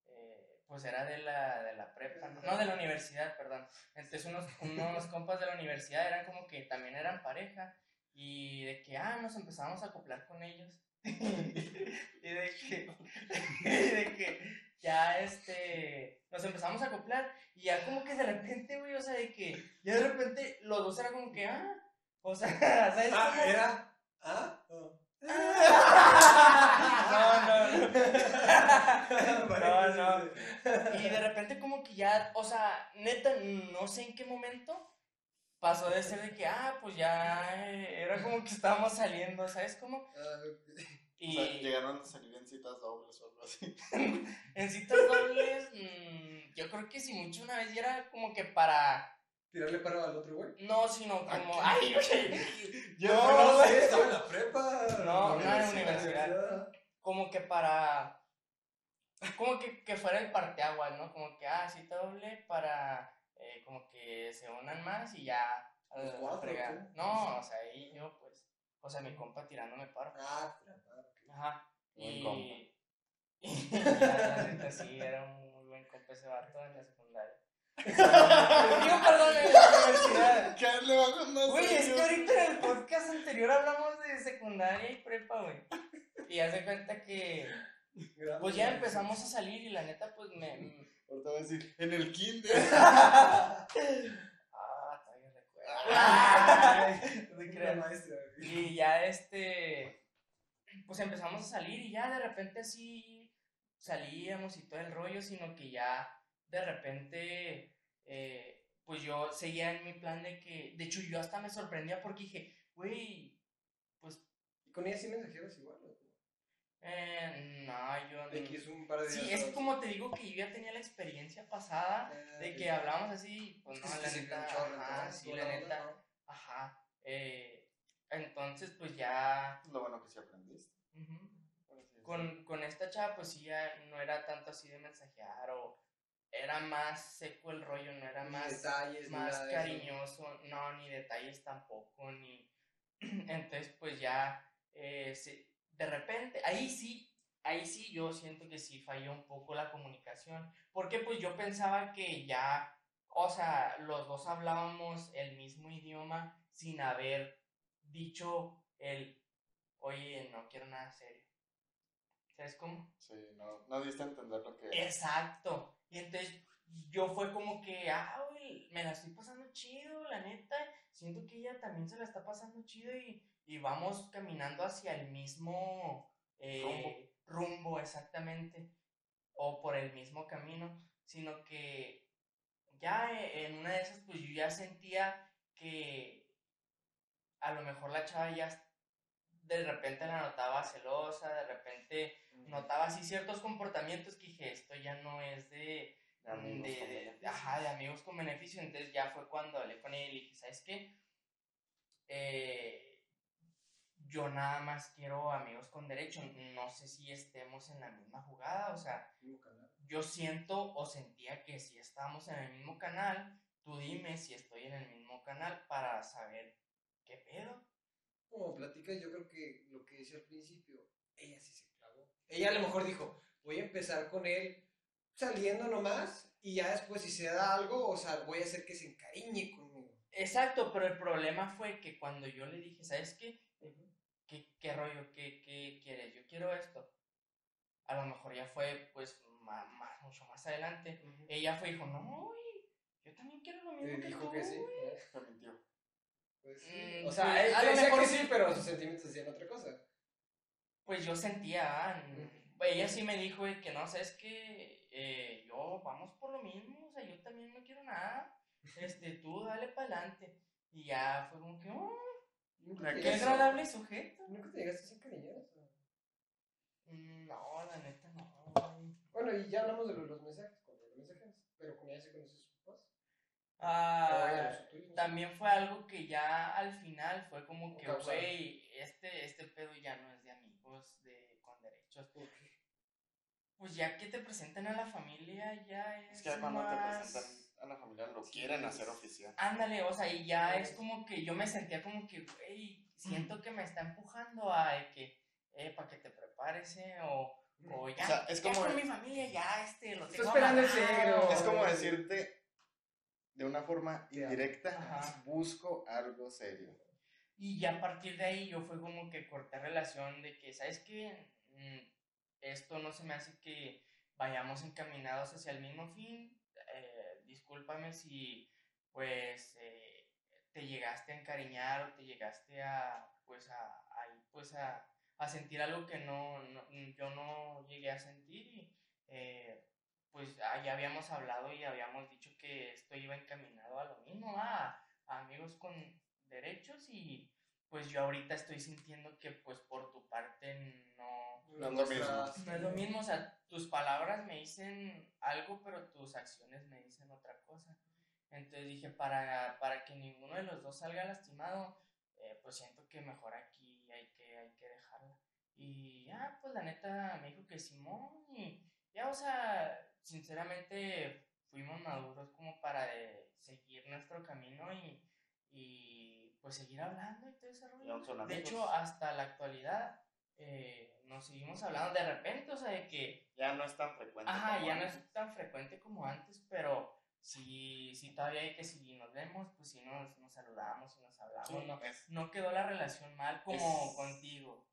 eh, pues era de la, de la prepa, ¿no? No, de la universidad, perdón. Entonces unos, unos compas de la universidad eran como que también eran pareja y de que, ah, nos empezamos a acoplar con ellos. y de que, y de que ya este, nos empezamos a acoplar y ya como que de repente, güey, o sea, de que ya de repente los dos era como que, ah, o sea, ¿sabes? Ah, cómo? era. ¿Ah? Oh. No, no. No, no. Y de repente como que ya, o sea, neta, no sé en qué momento pasó de ser de que, ah, pues ya eh, era como que estábamos saliendo, ¿sabes cómo? Ah, Y O sea, llegaron a salir en citas dobles o algo así. en citas dobles, mm, yo creo que si mucho una vez ya era como que para, Tirarle paro al otro güey. no, sino como, ¿A ay, güey, Yo No, no sé, estaba en la prepa. No, no, en la universidad. como que para, como que, que fuera el parteaguas, ¿no? Como que, ah, cita doble para, eh, como que se unan más y ya. la cuatro. No, o sea, ahí yo, pues, o sea, mi compa tirándome paro. Ah. Ajá. Buen Y, compa. y ya, la neta, sí, era un muy buen compa ese vato en la. Digo, perdón, en la universidad. ¿Qué le va con más Güey, es que ahorita en el podcast anterior hablamos de secundaria y prepa, güey. Y haz de cuenta que, pues ya empezamos a salir y la neta, pues me. me- Ahorita voy a decir, en el kinder. Ah, todavía recuerdo. No creas. maestra. Y ya este, pues empezamos a salir y ya de repente así salíamos y todo el rollo, sino que ya de repente, eh, pues yo seguía en mi plan de que, de hecho yo hasta me sorprendía porque dije, güey, pues, ¿Y con ella sí mensajeras igual? ¿o? eh, no, yo De que es un par de días. Sí, es como te digo que yo ya tenía la experiencia pasada Ah, de que hablábamos así, pues Es no, la neta, ajá, entonces, sí, la neta, ¿no? ajá, eh, entonces pues ya... Lo bueno que sí aprendiste. con, con esta chava, pues sí, ya no era tanto así de mensajear o era más seco el rollo, no era Ni más, detalles, ni más cariñoso, no, ni detalles tampoco, ni... Entonces, pues ya, eh, se- de repente, ahí sí, ahí sí yo siento que sí falló un poco la comunicación, porque pues yo pensaba que ya, o sea, los dos hablábamos el mismo idioma sin haber dicho el, oye, no quiero nada serio. ¿Sabes cómo? Sí, no, no diste a entender lo que Exacto. Y entonces yo fue como que, ah, güey, me la estoy pasando chido, la neta. Siento que ella también se la está pasando chido y, y vamos caminando hacia el mismo eh, rumbo. exactamente. O por el mismo camino. Sino que ya en una de esas, pues yo ya sentía que a lo mejor la chava ya de repente la notaba celosa, de repente notaba así ciertos comportamientos que dije, esto ya no es de, De amigos de- con ajá, de amigos con beneficio. Entonces ya fue cuando hablé con ella y dije, ¿sabes qué? eh, yo nada más quiero amigos con derecho. No sé si estemos en la misma jugada, o sea, yo siento o sentía que si estábamos en el mismo canal, tú dime si estoy en el mismo canal para saber qué pedo. Como platicas, yo creo que lo que decía al principio, ella sí se. Ella a lo mejor dijo, voy a empezar con él saliendo nomás y ya después si se da algo, o sea, voy a hacer que se encariñe conmigo. Exacto, pero el problema fue que cuando yo le dije, ¿sabes qué? ¿Qué, qué rollo? ¿Qué, ¿Qué quieres? Yo quiero esto. A lo mejor ya fue, pues, ma- mucho más adelante. Ella fue y dijo, no, güey, yo también quiero lo mismo que dijo tú, que sí. güey". Se mintió. Pues sí. Mm, o sea, él a lo decía mejor que sí. sí, pero sus sentimientos decían otra cosa. Pues yo sentía, ah, ella sí me dijo que no, sabes que eh, yo vamos por lo mismo, o sea, yo también no quiero nada, este, tú dale para adelante. Y ya fue como que, oh, ¿Nunca te Qué agradable sujeto. ¿Nunca te llegaste a sea, Mm, No, la neta no. Bueno, y ya hablamos de lo de los mensajes, con los mensajes, pero con ella se conoció sus papás. Ah, sé. también fue algo que ya al final fue como que, güey, este, este pedo ya no es de, con derechos. ¿Por qué? Pues ya que te presentan a la familia, ya es. Es que cuando más... te presentan a la familia lo Sí, quieren es- hacer oficial. Ándale, o sea, y ya Sí. es como que yo me sentía como que, güey, siento que me está empujando a que, eh, para que te prepares, eh, o, o ya, sea, es ya como- con mi familia, ya, este, lo Estoy tengo esperando el. Es como decirte de una forma indirecta, Ajá. busco algo serio. Y ya a partir de ahí yo fue como que corté relación de que, ¿sabes qué? Mm, Esto no se me hace que vayamos encaminados hacia el mismo fin. Eh, discúlpame si, pues, eh, te llegaste a encariñar o te llegaste a, pues, a, a- pues, a, sentir algo que no, no- yo no llegué a sentir y, eh, pues, ya habíamos hablado y habíamos dicho que esto iba encaminado a lo mismo, a, a amigos con derechos y pues yo ahorita estoy sintiendo que pues por tu parte no, No es lo mismo. no es lo mismo, o sea, tus palabras me dicen algo, pero tus acciones me dicen otra cosa. Entonces dije, para, para que ninguno de los dos salga lastimado, eh, pues siento que mejor aquí hay que, hay que dejarla. Y ya, pues la neta me dijo que Simón, y ya, o sea, sinceramente fuimos maduros como para eh, seguir nuestro camino y, y pues seguir hablando y todo ese rollo. De hecho, hasta la actualidad eh, nos seguimos hablando de repente, o sea, de que, Ya no es tan frecuente. ajá, como ya no es tan frecuente como antes, pero si, si todavía hay que si nos vemos, pues si nos, nos saludamos y nos hablamos, Sí, no, es- no quedó la relación mal como Es- contigo.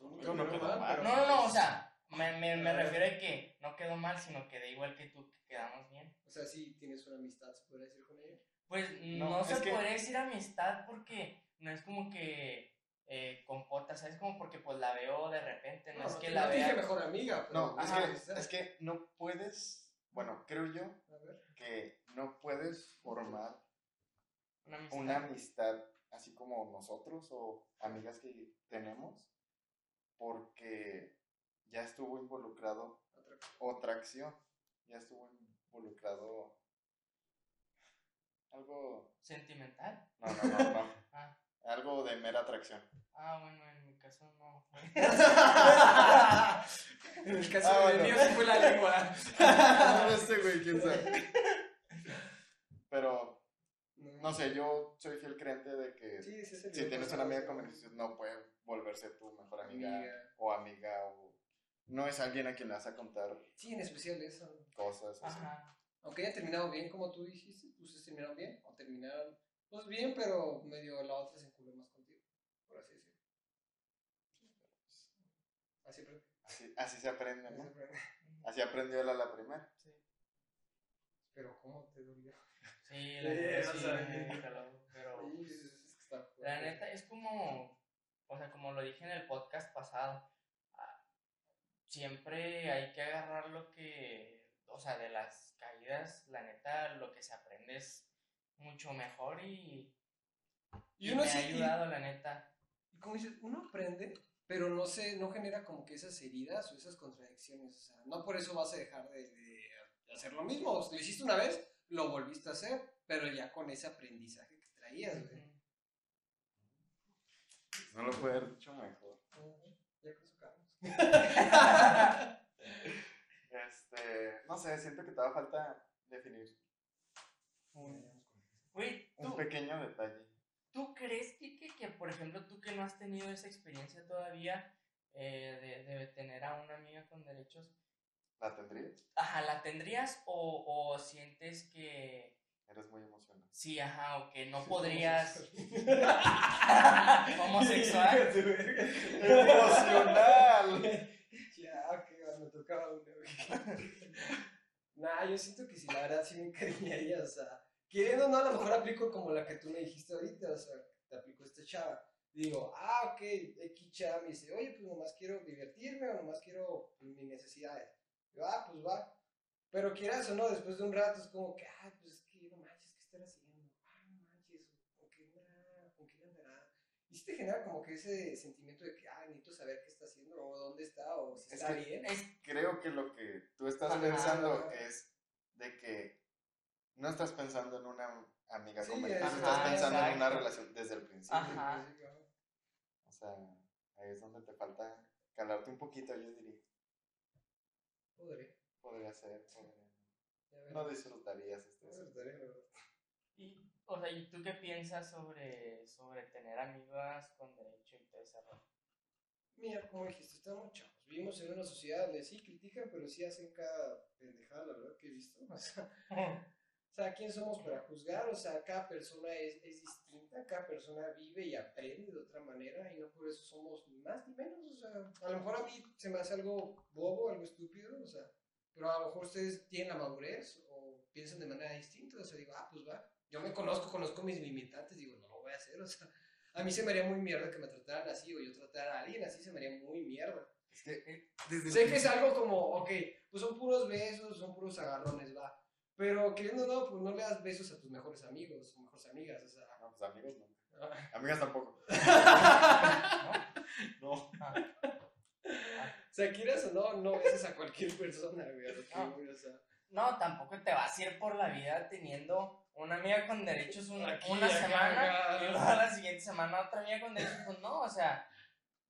No quedó mal. No, no, no, o sea, me, me, me refiero a que no quedó mal, sino que de igual que tú, que quedamos bien. O sea, sí tienes una amistad, se podría decir con ella. Pues No, no, se que- podría decir amistad porque no es como que eh, compota, ¿sabes? Como porque pues la veo de repente, no, es que la no te dije vea... mejor amiga, pero No, es Ajá. que, es que no puedes, bueno, creo yo A ver. que no puedes formar Una amistad. una amistad así como nosotros o amigas que tenemos porque ya estuvo involucrado Otra otra acción, ya estuvo involucrado algo, ¿Sentimental? no, no, no, no, Ah, algo de mera atracción. ah, bueno, en mi caso no. en el caso Ah, del bueno. mío sí fue la lengua. este güey, quién sabe. Pero, no sé, yo soy fiel creyente de que Sí, si tienes una amiga con beneficios no puede volverse tu mejor amiga, Amiga. o amiga o no es alguien a quien le vas a contar Sí, en especial eso. cosas. así. Ajá. Aunque hayan terminado bien, como tú dijiste, ¿ustedes terminaron bien? ¿O terminaron, pues bien, pero medio la otra se enculó más contigo? Por así decirlo. Así aprende. Así, así se aprende, así ¿no? aprende. Así aprendió él a la primera. Sí, Pero, ¿cómo te dolió? sí, la Sí, neta sí, pero, pero Oye, es, es que está la neta es como, o sea, como lo dije en el podcast pasado, ah, siempre hay que agarrar lo que, o sea, de las caídas, la neta, lo que se aprende es mucho mejor y, Y y uno me sí- ha ayudado, la neta. Y como dices, uno aprende, pero no se, no genera como que esas heridas o esas contradicciones. O sea, no por eso vas a dejar de, de hacer lo mismo. O sea, lo hiciste una vez, lo volviste a hacer, pero ya con ese aprendizaje que traías, güey. No lo puede haber dicho mejor. Ya con su Carlos. Este, no sé, siento que te da falta definir un, Güey, un pequeño detalle. ¿tú crees, Kike, que por ejemplo tú que no has tenido esa experiencia todavía eh, de, de tener a una amiga con derechos, ¿La tendrías? ajá, ¿la tendrías o, o sientes que Eres muy emocional. sí, ajá, o que no Sí, podrías homosexual. ¡Emocional! ya, ok, va, me tocaba una. güey. nah, yo siento que sí, la verdad sí me encariñaría, o sea, queriendo o no, a lo mejor aplico como la que tú me dijiste ahorita, o sea, te aplico esta chava. Digo, ah, ok, X chava me dice, oye, pues nomás quiero divertirme o nomás quiero pues, mis necesidades. Digo, ah, pues va. Pero quieras o no, después de un rato es como que, ah, pues es que no manches, ¿qué estar haciendo? Ah, no manches, ¿con qué andará? ¿Con quién andará? Y sí te genera como que ese sentimiento de que, ah, necesito saber qué está haciendo, o dónde está, o si Es está que- bien. Es- Creo que lo que tú estás Ajá. pensando es de que no estás pensando en una amiga Sí, ajá, estás pensando en una relación desde el principio. Ajá. O sea, ahí es donde te falta calarte un poquito, yo diría. Podría. Podría ser, podría. No disfrutarías este. Verdad. y, o sea, ¿y tú qué piensas sobre, sobre tener amigas con derecho y todo ese? Mira, como dijiste, estamos chavos. Vivimos en una sociedad donde sí critican, pero sí hacen cada pendejada, la verdad que he visto. O sea, sea, ¿quién somos para juzgar? O sea, cada persona es, es distinta, cada persona vive y aprende de otra manera y no por eso somos ni más ni menos. O sea, a lo mejor a mí se me hace algo bobo, algo estúpido, o sea, pero a lo mejor ustedes tienen la madurez o piensan de manera distinta. O sea, digo, ah, pues va. Yo me conozco, conozco mis limitantes, digo, no lo voy a hacer. O sea, a mí se me haría muy mierda que me trataran así o yo tratara a alguien así, se me haría muy mierda. Es que eh, desde Sé que es algo como, ok, pues son puros besos, son puros agarrones, va. Pero queriendo o no, pues no le das besos a tus mejores amigos o mejores amigas, o sea. No, pues amigos no. Amigas tampoco. ¿No? No. Ah, O sea, quieras o no, no beses a cualquier persona, güey. a No. o sea. No, tampoco te vas a ir por la vida teniendo una amiga con derechos un- Aquí, una acá, semana acá. y luego la siguiente semana otra amiga con derechos. Pues no, o sea,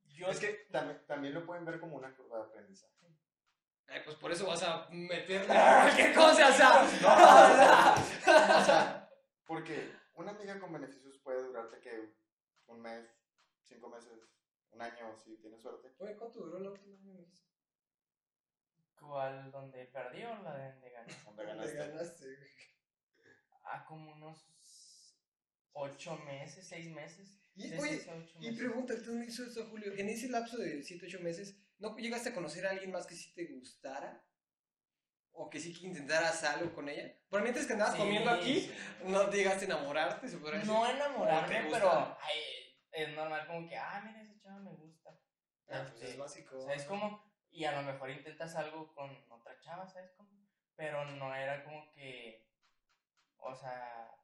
yo Es que también, también lo pueden ver como una curva de aprendizaje. Ay, pues por eso vas a meterme a cualquier cosa, o sea. No, o sea, porque una amiga con beneficios puede durarte que un mes, cinco meses, un año, si tienes suerte. Oye, ¿cuánto duró la última dijiste? ¿Cuál donde perdí o la de donde gané? Donde Te ganaste. ganaste. Ah, como unos ocho meses, seis meses. Y, Sí, oye, ocho y pregunta, tú me hizo eso, Julio. En ese lapso de 7, 8 meses, ¿no llegaste a conocer a alguien más que sí te gustara? ¿O que sí que intentaras algo con ella? Por mientras que andabas Sí, comiendo aquí, sí. ¿no te llegaste a enamorarte? Se podría decir? No ¿O enamorarme, te gusta? pero ay, es normal como que, ah, mira, esa chava me gusta. Ah, pues Este, es básico. O sea, es como, y a lo mejor intentas algo con otra chava, ¿sabes cómo? Pero no era como que, o sea,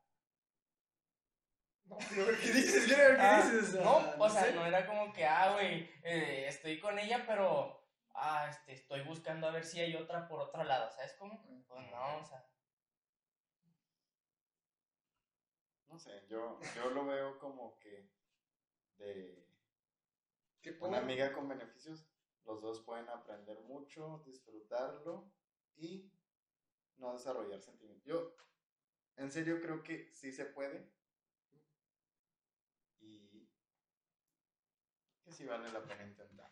No, pero ¿qué dices? Yo no sé ah, ¿Qué dices? no, o sea, sé. no era como que, ah, güey, eh, estoy con ella, pero, ah, este, estoy buscando a ver si hay otra por otro lado, ¿sabes cómo? Pues no, o sea, No sé, yo, yo lo veo como que de ¿Qué una amiga con beneficios, los dos pueden aprender mucho, disfrutarlo y no desarrollar sentimientos. Yo, en serio, creo que sí se puede y que sí vale la pena intentar.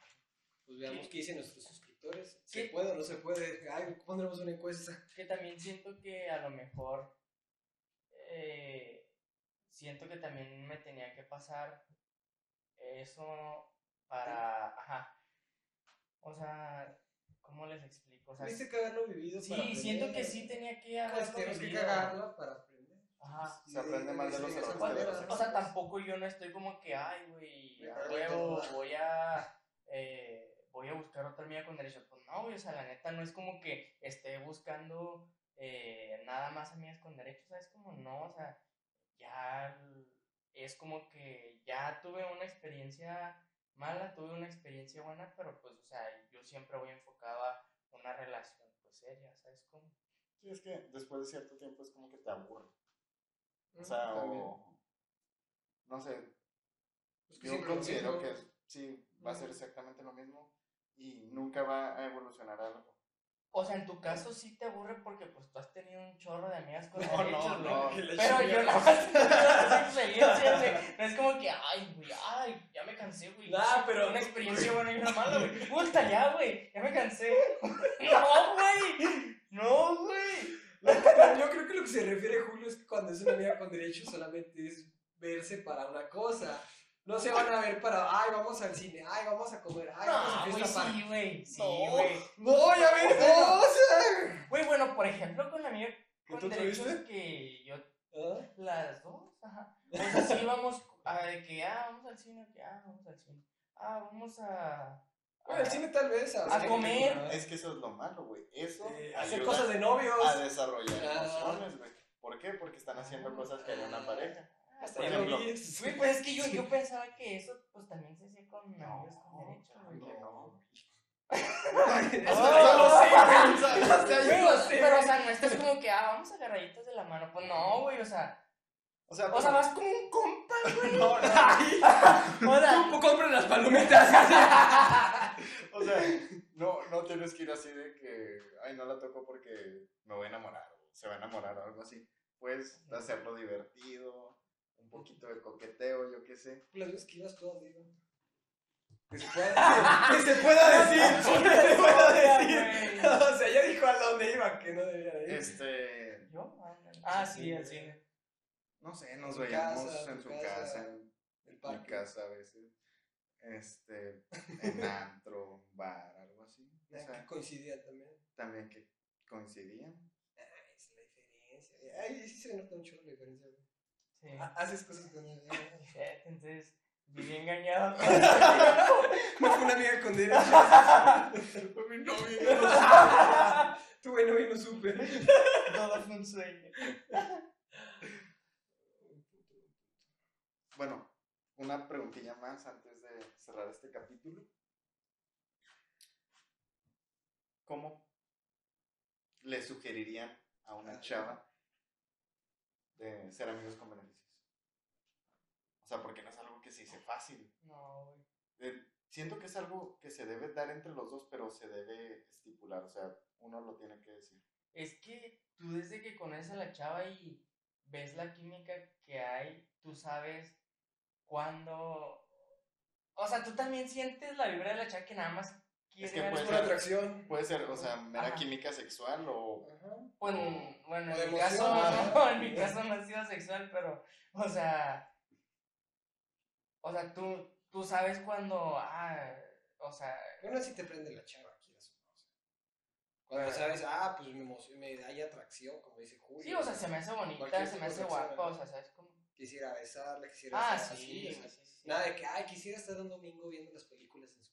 Pues veamos qué dicen nuestros suscriptores. ¿Se ¿Qué? puede o no se puede? Ay, pondremos una encuesta. que también siento que a lo mejor eh, siento que también me tenía que pasar eso para ajá o sea cómo les explico o sea, Tuviste que haberlo vivido para sí siento que sí tenía que Pues haberlo tenemos que cagarla para aprender. Ajá. Se aprende más de los errores o sea tampoco yo no estoy como que ay güey Me a huevo voy a eh, voy a buscar otra amiga con derecho pues no güey o sea la neta no es como que esté buscando eh, nada más amigas con derechos, ¿sabes? Como no, o sea, ya es como que ya tuve una experiencia mala, tuve una experiencia buena, pero pues, o sea, yo siempre voy enfocado a una relación, pues, seria, ¿sabes? Como, Sí, es que después de cierto tiempo es como que te aburre. O sea, o, no sé, Pues que Yo considero que sí, va a ser exactamente lo mismo y nunca va a evolucionar algo. O sea, en tu caso sí te aburre porque pues tú has tenido un chorro de amigas con No, derechos, no, no. Pero yo nada más tengo las experiencias, güey. No es como que, ay, güey, ay, ya me cansé, güey. Nah, pero- Una experiencia buena y una mala, güey. Puta, ya, güey, ya me cansé. No, güey. No, güey. Yo creo que lo que se refiere Julio es que cuando es una amiga con derechos solamente es verse para una cosa. No se van a ver para, ay, vamos al cine, ay, vamos a comer, ay, vamos a No, güey, fiesta sí, güey. Sí, güey. No, ya ves, no. Güey, bueno, por ejemplo, con la amiga con tú derechos tuviste? que yo ¿Ah? Las dos, ajá. O sea, sí íbamos a de que, ah, vamos al cine, que, ah, vamos al cine. Ah, vamos a... Bueno, el cine tal vez. A comer. ¿no? Es que eso es lo malo, güey. Eso Eh, hacer cosas de novios. a desarrollar Ah. emociones, güey. ¿Por qué? Porque están haciendo cosas que haría una pareja. Hasta por ejemplo. Güey, pues es que yo, yo pensaba que eso, pues también se hacía con con derechos, güey. no. Güey. O pero, o sea, no estás como que, ah, vamos agarraditos de la mano. Pues no, güey, o sea, O sea, o sea, vas como un compa, güey. no, no. O sea, tú compras las palomitas. O sea, no, no tienes que ir así de que, ay, no la toco porque me voy a enamorar, o se va a enamorar o algo así. Puedes hacerlo divertido, un poquito de coqueteo, yo qué sé. Las veces que ibas tú, amigo. Que se pueda, que se pueda decir. Que se pueda decir. güey. O sea, ya dijo a dónde iba, que no debía ir. Este, ¿Yo? Ah, sí, al cine. no sé, nos veíamos casa, en su casa, casa, en El mi parque. casa a veces, este, en antro, bar, algo así. O Ah, que coincidían también. también que coincidían. Ay, es la diferencia. Ay, sí se nota mucho la diferencia, güey. Sí. Haces cosas con. Shit, entonces, viví engañado. No fue una amiga con derechos. Fue mi novia. Tuve novio y no supe. Todo fue un sueño. Bueno, una preguntilla más antes de cerrar este capítulo. ¿Cómo le sugerirían a una chava de ser amigos con beneficios? O sea, porque no es algo que se dice fácil. No, güey. Eh, siento que es algo que se debe dar entre los dos, pero se debe estipular. O sea, uno lo tiene que decir. Es que tú desde que conoces a la chava y ves la química que hay, tú sabes cuándo... O sea, tú también sientes la vibra de la chava que nada más quiere... que puede ser- atracción. Puede ser, o sea, mera Ajá. química sexual o Ajá. Bueno, o- bueno, o de en mi caso, no, en mi caso no ha sido sexual, pero, o sea, o sea, tú, tú sabes cuando, ah, o sea, Bueno, si te prende la chava, quieras o no. o sea. Cuando sabes, ah, pues me, emociona, me hay atracción, como dice Julio. sí, o sea, se me hace bonita, se me hace guapa, o sea, ¿sabes cómo? Quisiera besarla, quisiera Ah, estar sí, así, o sí, sea, sí, sí. Nada de que, ay, quisiera estar un domingo viendo las películas en su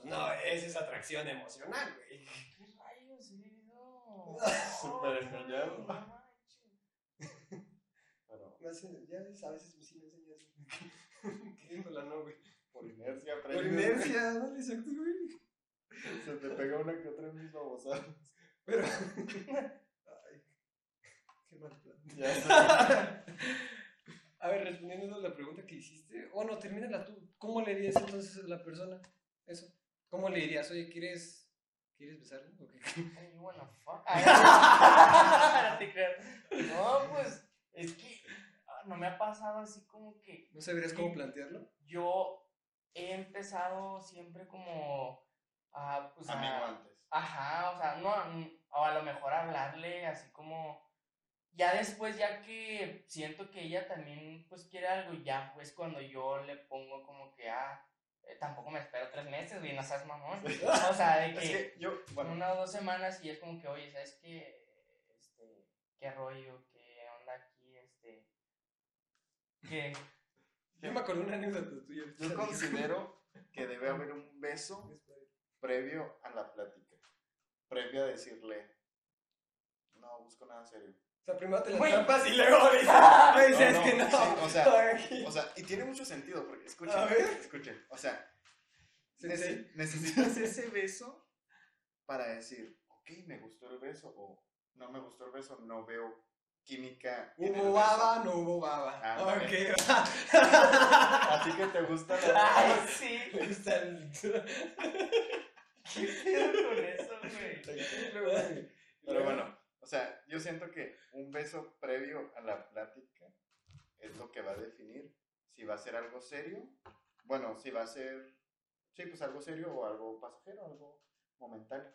Pues no, esa es atracción emocional, güey. ¿Qué rayos, no? Súper No, engañado. no pero Me hace- ya ves, a veces sí me enseñas. Queriéndola, no, güey. por inercia Por inercia, dale, exacto, güey. Se te pega una que otra en mis babosadas. Pero. Ay, qué mal plan. Ya sé. A ver, respondiendo a la pregunta que hiciste. O no, termínala tú. ¿Cómo le dirías entonces a la persona eso? ¿Cómo le dirías? Oye, ¿quieres, ¿quieres besarme? ¿O qué? Ay, bueno, fuck. Ay, no te creas. No, pues, es que ah, no me ha pasado así como que ¿No sabrías cómo plantearlo? yo he empezado siempre como a, pues, a- Amigo antes. Ajá, o sea, no, o a lo mejor hablarle así como, ya después, ya que siento que ella también, pues, quiere algo, ya, pues, cuando yo le pongo como que, ah, eh, tampoco me espero tres meses, güey, no seas mamón. O sea, de Es que, que yo, bueno, una o dos semanas y es como que, oye, ¿sabes qué? Este, ¿qué rollo? ¿Qué onda aquí? Este, ¿qué? Yo me acordé una anécdota tuya. yo considero que debe haber un beso previo a la plática. Previo a decirle, no busco nada serio. O sea, primero te la Güey. trampas y luego dices, "Ay, No, ¿sabes no, que no? sí, o sea, O sea, y tiene mucho sentido, porque escuchen, A ver. escuchen, o sea, Sensei. nece- necesitas ese beso para decir, ok, me gustó el beso, o no me gustó el beso, no veo química. ¿Hubo baba? No hubo baba. Ah, ok. vale. Así que te gusta la Ay, sí. Me gusta el... ¿Qué pedo con eso, güey. Pero bueno, o sea, yo siento que un beso previo a la plática es lo que va a definir si va a ser algo serio. Bueno, si va a ser, sí, pues algo serio o algo pasajero, algo momentáneo.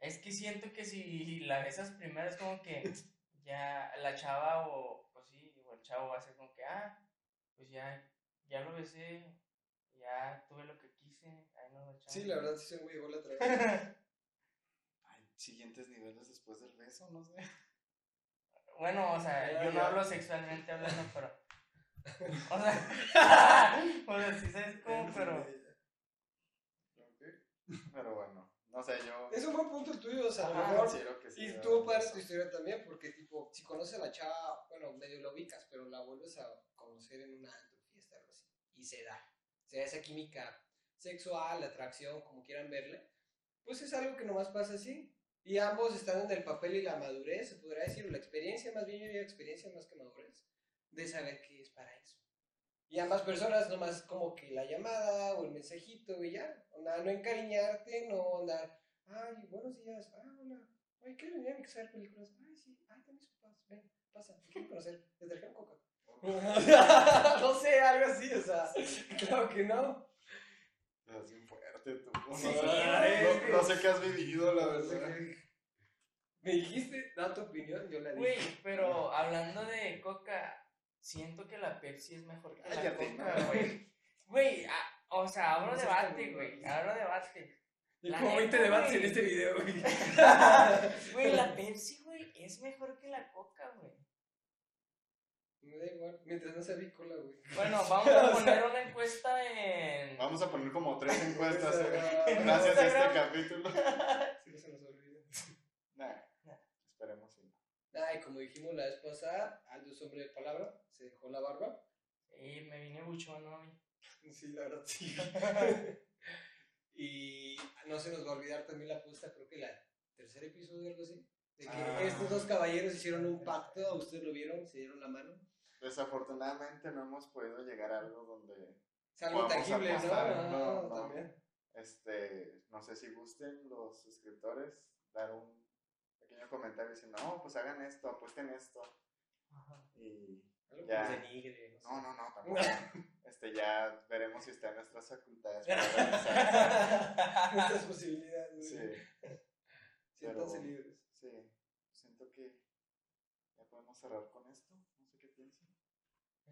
Es que siento que si la besas primero es como que ya la chava o, pues sí, o el chavo va a ser como que, ah, pues ya, ya lo besé, ya tuve lo que quise, ahí no lo. Sí, la verdad sí soy muy ególatra. Ay, siguientes niveles después del beso, no sé. Bueno, o sea, yo no ya. hablo sexualmente hablando, pero. O sea, o sea, sí sabes cómo, pero. Pero bueno, no sé, yo Es un buen punto el tuyo, o sea, a lo mejor... que sí. Y padre beso. tu historia también, porque tipo, si conoces a la chava, bueno, medio la ubicas, pero la vuelves a conocer en una fiesta, algo así, y se da. Se da esa química sexual, atracción, como quieran verle, pues es algo que nomás pasa así. Y ambos están en el papel y la madurez, se podrá decir, o la experiencia, más bien yo diría experiencia más que madurez, de saber qué es para eso. Y ambas personas nomás como que la llamada o el mensajito y ya, onda, no encariñarte, no andar, ay, buenos días, ah, hola, Oye, ¿quieres venir a mi casa a ver películas? Ay, sí. Ay, también sus papás. Ven, pasa. Te quiero conocer. ¿Te trajeron coca? no sé, algo así, o sea. Claro que no. Estás bien fuerte tú. No, Sí, sé, güey. no- no sé qué has vivido, la verdad. Me dijiste, da tu opinión, yo la Güey, dije. pero hablando de coca, siento que la Pepsi es mejor que la coca, güey. Güey, ah, o sea, abro debate, güey. Abro debate. Y como neta, 20 debates güey. en este video, güey. Güey, la Pepsi, güey, es mejor que la coca, güey. Me da igual, mientras no sea bicola, güey. Bueno, vamos a poner una encuesta en. Vamos a poner como tres encuestas eh, Instagram. gracias a este capítulo. Si no se nos olvide. Nah, Nah. esperemos sí. Ay, como dijimos la vez pasada, Aldo es hombre de palabra, se dejó la barba. Y me vine buchón hoy. Sí, la verdad, sí. y no se nos va a olvidar también la puesta, creo que la tercer episodio o algo así. De que Ah. estos dos caballeros hicieron un pacto, ustedes lo vieron, se dieron la mano. Desafortunadamente no hemos podido llegar a algo donde Es algo tangible, ¿no? apostar, No, no, no. también. este, no sé si gusten los suscriptores dar un pequeño comentario diciendo, no, pues hagan esto, apuesten esto. Y Algo Ya. denigre, no no, no, tampoco. este, ya veremos si está en nuestras facultades. Muchas posibilidades. Sí, Siéntanse libres. sí. Siento que ya podemos cerrar con esto. No sé qué piensan.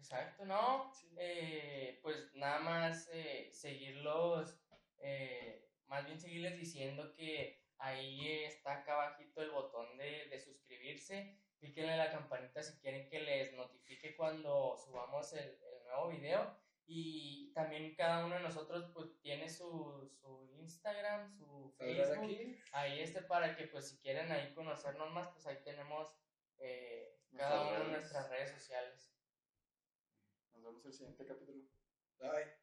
Exacto, ¿no? Sí. Eh, pues nada más eh, seguirlos, eh, más bien seguirles diciendo que ahí está acá abajito el botón de, de suscribirse, píquenle la campanita si quieren que les notifique cuando subamos el, el nuevo video y también cada uno de nosotros pues tiene su, su Instagram, su ¿Sabrán Facebook, aquí? ahí este para que pues si quieren ahí conocernos más pues ahí tenemos eh, cada una de nuestras redes sociales. Vemos el siguiente capítulo. Bye.